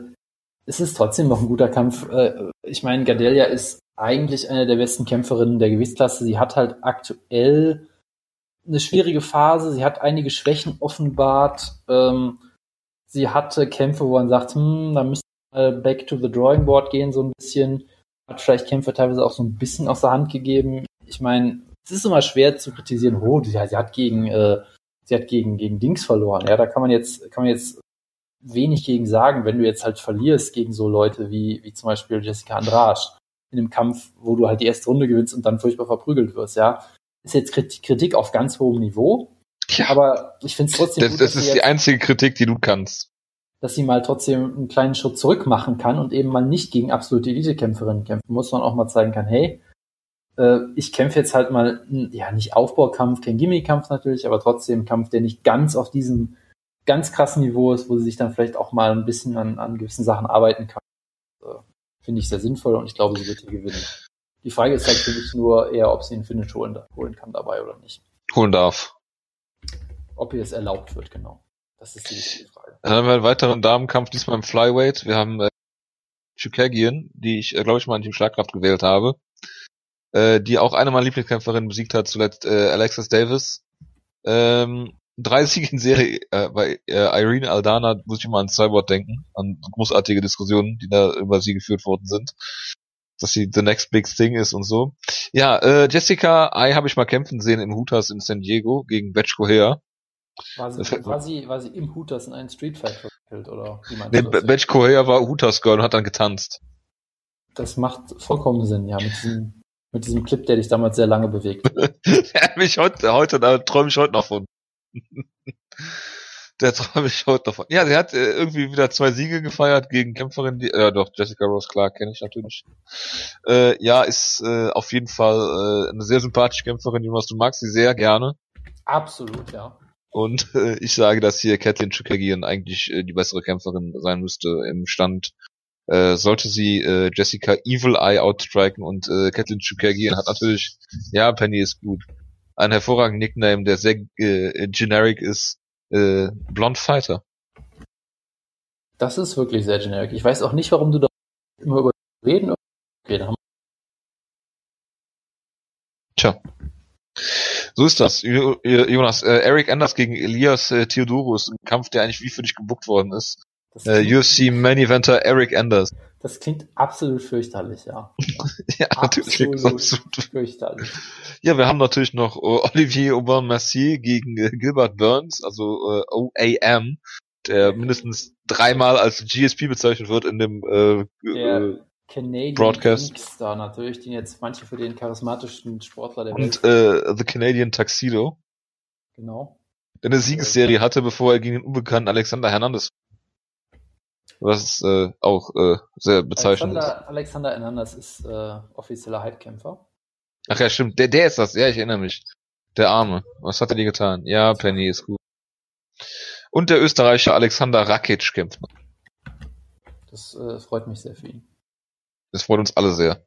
es ist trotzdem noch ein guter Kampf. Äh, ich meine, Gadelia ist eigentlich eine der besten Kämpferinnen der Gewichtsklasse. Sie hat halt aktuell eine schwierige Phase. Sie hat einige Schwächen offenbart. Ähm, sie hatte Kämpfe, wo man sagt, hm, da müsste mal back to the drawing board gehen, so ein bisschen. Hat vielleicht Kämpfe teilweise auch so ein bisschen aus der Hand gegeben. Ich meine, es ist immer schwer zu kritisieren, oh, sie, sie hat gegen, äh, sie hat gegen, gegen Dings verloren. Ja, da kann man jetzt, kann man jetzt wenig gegen sagen, wenn du jetzt halt verlierst gegen so Leute wie, wie zum Beispiel Jessica Andrade in einem Kampf, wo du halt die erste Runde gewinnst und dann furchtbar verprügelt wirst, ja. Ist jetzt Kritik auf ganz hohem Niveau. Ja. Aber ich finde es trotzdem das, gut, Das ist die einzige Kritik, die du kannst. Dass sie mal trotzdem einen kleinen Schritt zurück machen kann und eben mal nicht gegen absolute Elite-Kämpferinnen kämpfen muss, man auch mal zeigen kann, hey, äh, ich kämpfe jetzt halt mal, ja, nicht Aufbaukampf, kein Gimmie-Kampf natürlich, aber trotzdem Kampf, der nicht ganz auf diesem ganz krassen Niveau ist, wo sie sich dann vielleicht auch mal ein bisschen an, an gewissen Sachen arbeiten kann. Äh, Finde ich sehr sinnvoll und ich glaube, sie wird hier gewinnen. Die Frage ist halt für mich nur eher, ob sie einen Finish holen, holen kann dabei oder nicht. Holen darf. Ob ihr es erlaubt wird, genau. Das ist die wichtige Frage. Dann haben wir einen weiteren Damenkampf, diesmal im Flyweight. Wir haben äh, Chukagian, die ich, äh, glaube ich, mal in Team Schlagkraft gewählt habe, äh, die auch eine meiner Lieblingskämpferinnen besiegt hat, zuletzt äh, Alexis Davis. Ähm, drei Siege in Serie äh, bei äh, Irene Aldana muss ich immer an Cyborg denken, an großartige Diskussionen, die da über sie geführt worden sind, dass sie the next big thing ist und so. Ja, äh, Jessica I habe ich mal kämpfen sehen im Hooters in San Diego gegen Batch Coher. War sie, war, sie, war sie im Hooters in einen Street Fight verwickelt oder wie meinst nee, du Batch Coher war Hooters Girl und hat dann getanzt. Das macht vollkommen Sinn, ja, mit diesem, mit diesem Clip, der dich damals sehr lange bewegt. mich heute, heute, da träume ich heute noch von. Der träume ich heute davon. Ja, sie hat äh, irgendwie wieder zwei Siege gefeiert gegen Kämpferin, die, äh, doch, Jessica Rose Clark kenne ich natürlich. Äh, ja, ist äh, auf jeden Fall äh, eine sehr sympathische Kämpferin, Jonas, du magst sie sehr gerne. Absolut, ja. Und äh, ich sage, dass hier Kathleen Chukagian eigentlich äh, die bessere Kämpferin sein müsste im Stand. Äh, sollte sie äh, Jessica Evil Eye outstriken und äh, Kathleen Chukagian hat natürlich, ja, Penny ist gut. Ein hervorragender Nickname, der sehr äh, generic ist, äh, Blond Fighter. Das ist wirklich sehr generic. Ich weiß auch nicht, warum du da immer über reden. Okay, dann haben Tja. So ist das. Jonas, äh, Eric Anders gegen Elias äh, Theodorus, ein Kampf, der eigentlich wie für dich gebuckt worden ist. Äh, UFC Main Eventer Eric Anders. Das klingt absolut fürchterlich, ja. ja, natürlich klingt absolut fürchterlich. Ja, wir haben natürlich noch uh, Olivier Aubin-Mercier gegen äh, Gilbert Burns, also äh, OAM, der mindestens dreimal als GSP bezeichnet wird in dem äh, der äh, Canadian Broadcast. Star natürlich, den jetzt manche für den charismatischen Sportler der Und Welt. äh, The Canadian Tuxedo. Genau. Der eine Siegesserie hatte, bevor er gegen den unbekannten Alexander Hernandez was äh, auch äh, sehr bezeichnend Alexander, ist. Alexander Hernandez ist äh, offizieller Hypekämpfer. Ach ja, stimmt. Der, der ist das. Ja, ich erinnere mich. Der Arme. Was hat er dir getan? Ja, Penny ist gut. Und der Österreicher Alexander Rakic kämpft noch. Das äh, freut mich sehr für ihn. Das freut uns alle sehr.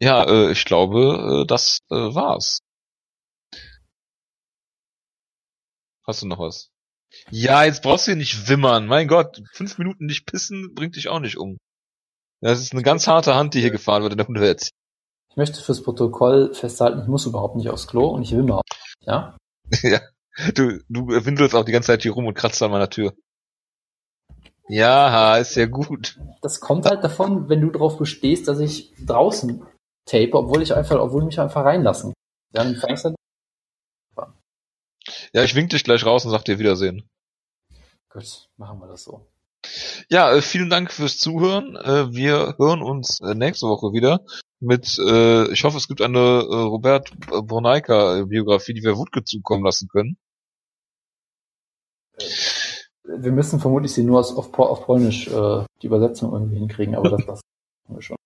Ja, äh, ich glaube, äh, das äh, war's. Hast du noch was? Ja, jetzt brauchst du hier nicht wimmern. Mein Gott, fünf Minuten nicht pissen bringt dich auch nicht um. Das ist eine ganz harte Hand, die hier gefahren wird in der Hundewelt. Ich möchte fürs Protokoll festhalten, ich muss überhaupt nicht aufs Klo und ich wimmer auch. Ja? ja. Du, du windelst auch die ganze Zeit hier rum und kratzt an meiner Tür. Ja, ist ja gut. Das kommt halt davon, wenn du darauf bestehst, dass ich draußen tape, obwohl ich einfach, obwohl ich mich einfach reinlassen. Dann fängst du ja, ich wink dich gleich raus und sag dir Wiedersehen. Gut, machen wir das so. Ja, äh, vielen Dank fürs Zuhören. Äh, wir hören uns äh, nächste Woche wieder mit, ich hoffe, es gibt eine Robert Borneika-Biografie, die wir Wutke zukommen lassen können. Wir müssen vermutlich sie nur auf, auf Polnisch äh, die Übersetzung irgendwie hinkriegen, aber das, das wir schon.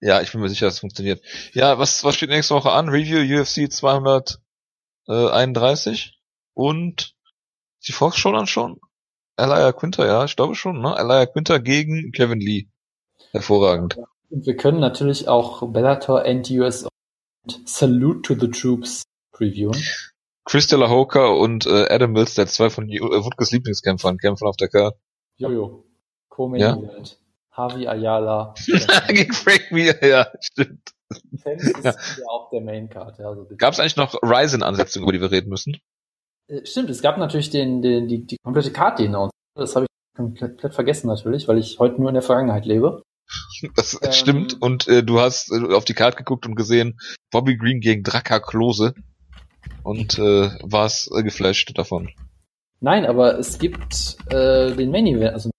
Ja, ich bin mir sicher, dass es funktioniert. Ja, was, was steht nächste Woche an? Review UFC 231 und die Fox-Show dann schon? Elia Quinter, ja, ich glaube schon, ne? Elia Quinter gegen Kevin Lee. Hervorragend. Und wir können natürlich auch Bellator and US und Salute to the Troops previewen. Chris De La Hoka und äh, Adam Mills, der zwei von äh, Wutges Lieblingskämpfern, kämpfen auf der Karte. Jojo. Co-Main ja? Event. Harvey Ayala. gegen Frank Mir, ja, stimmt. Fans ist ja. ja auch der Main Card. Ja, also Gab es eigentlich noch Ryzen-Ansätze, über die wir reden müssen? Äh, stimmt, es gab natürlich den, den, die, die komplette Karte hinaus. Das habe ich komplett, komplett vergessen natürlich, weil ich heute nur in der Vergangenheit lebe. Das ähm, stimmt. Und äh, du hast äh, auf die Karte geguckt und gesehen, Bobby Green gegen Draka Klose und äh, warst äh, geflasht davon. Nein, aber es gibt äh, den Main Event, also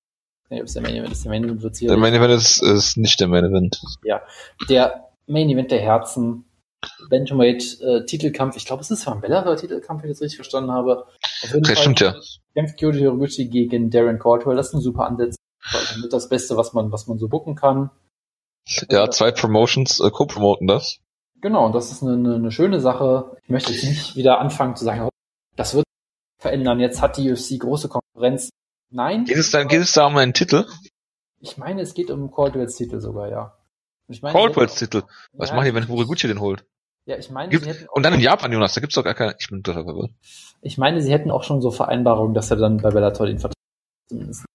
nee, ist der Main Event ist, der Main Event wird Der Main Event ist, ist nicht der Main Event. Ja, der Main Event der Herzen Bantamweight äh, Titelkampf. Ich glaube, es ist ein Bellator Titelkampf, wenn ich das richtig verstanden habe. Auf jeden das Fall stimmt, ja. Kämpft Kyoji Horoguchi gegen Darren Caldwell. Das ist ein super Ansatz. Mit das Beste, was man, was man so bucken kann. Ja, zwei Promotions äh, co-promoten das. Genau, und das ist eine, eine, schöne Sache. Ich möchte jetzt nicht wieder anfangen zu sagen, das wird verändern. Jetzt hat die UFC große Konkurrenz. Nein. Geht es da, geht es da um einen Titel? Ich meine, es geht um Caldwells Titel sogar, ja. Ich meine, Caldwells Titel. Was ja, machen die, wenn Horiguchi den holt? Ja, ich meine, Gibt, sie hätten Und dann in Japan, Jonas, da gibt's doch gar keine, ich bin total verwirrt. Ich meine, sie hätten auch schon so Vereinbarungen, dass er dann bei Bellator den Vertrag zumindest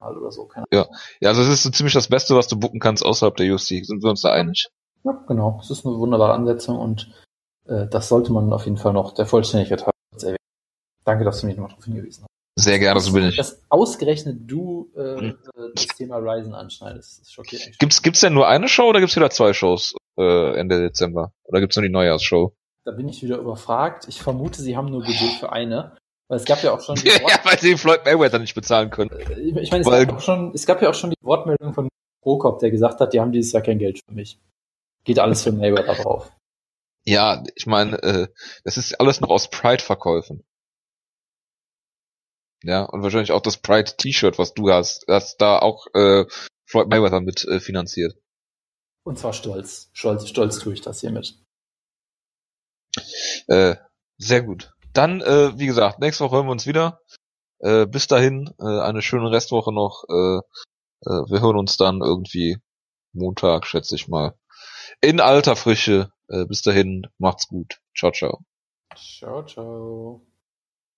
oder so. Keine ja, ja, also es ist so ziemlich das Beste, was du bucken kannst außerhalb der UFC. Sind wir uns da einig? Ja, genau. Es ist eine wunderbare Ansetzung und äh, das sollte man auf jeden Fall noch der Vollständigkeit haben. Danke, dass du mich nochmal darauf hingewiesen hast. Sehr gerne, so bin ich. Dass ausgerechnet du äh, hm. das Thema Ryzen anschneidest, das schockiert mich. Gibt's, gibt's denn nur eine Show oder gibt's wieder zwei Shows äh, Ende Dezember? Oder gibt's nur die Neujahrsshow? Da bin ich wieder überfragt. Ich vermute, sie haben nur Budget für eine. Weil es gab ja auch schon die Ja, weil sie Floyd Mayweather nicht bezahlen können. Äh, ich meine, es, weil, gab schon, es gab ja auch schon die Wortmeldung von Prokop, der gesagt hat, die haben dieses Jahr kein Geld für mich. Geht alles für Mayweather drauf. Ja, ich meine, äh, das ist alles noch aus Pride-Verkäufen. Ja, und wahrscheinlich auch das Pride-T-Shirt, was du hast, hast da auch äh, Floyd Mayweather mit äh, finanziert. Und zwar stolz. Stolz, stolz tue ich das hiermit. Äh, sehr gut. Dann, äh, wie gesagt, nächste Woche hören wir uns wieder. Äh, bis dahin, äh, eine schöne Restwoche noch. Äh, äh, wir hören uns dann irgendwie Montag, schätze ich mal in alter Frische. Äh, bis dahin, macht's gut. Ciao, ciao. Ciao, ciao.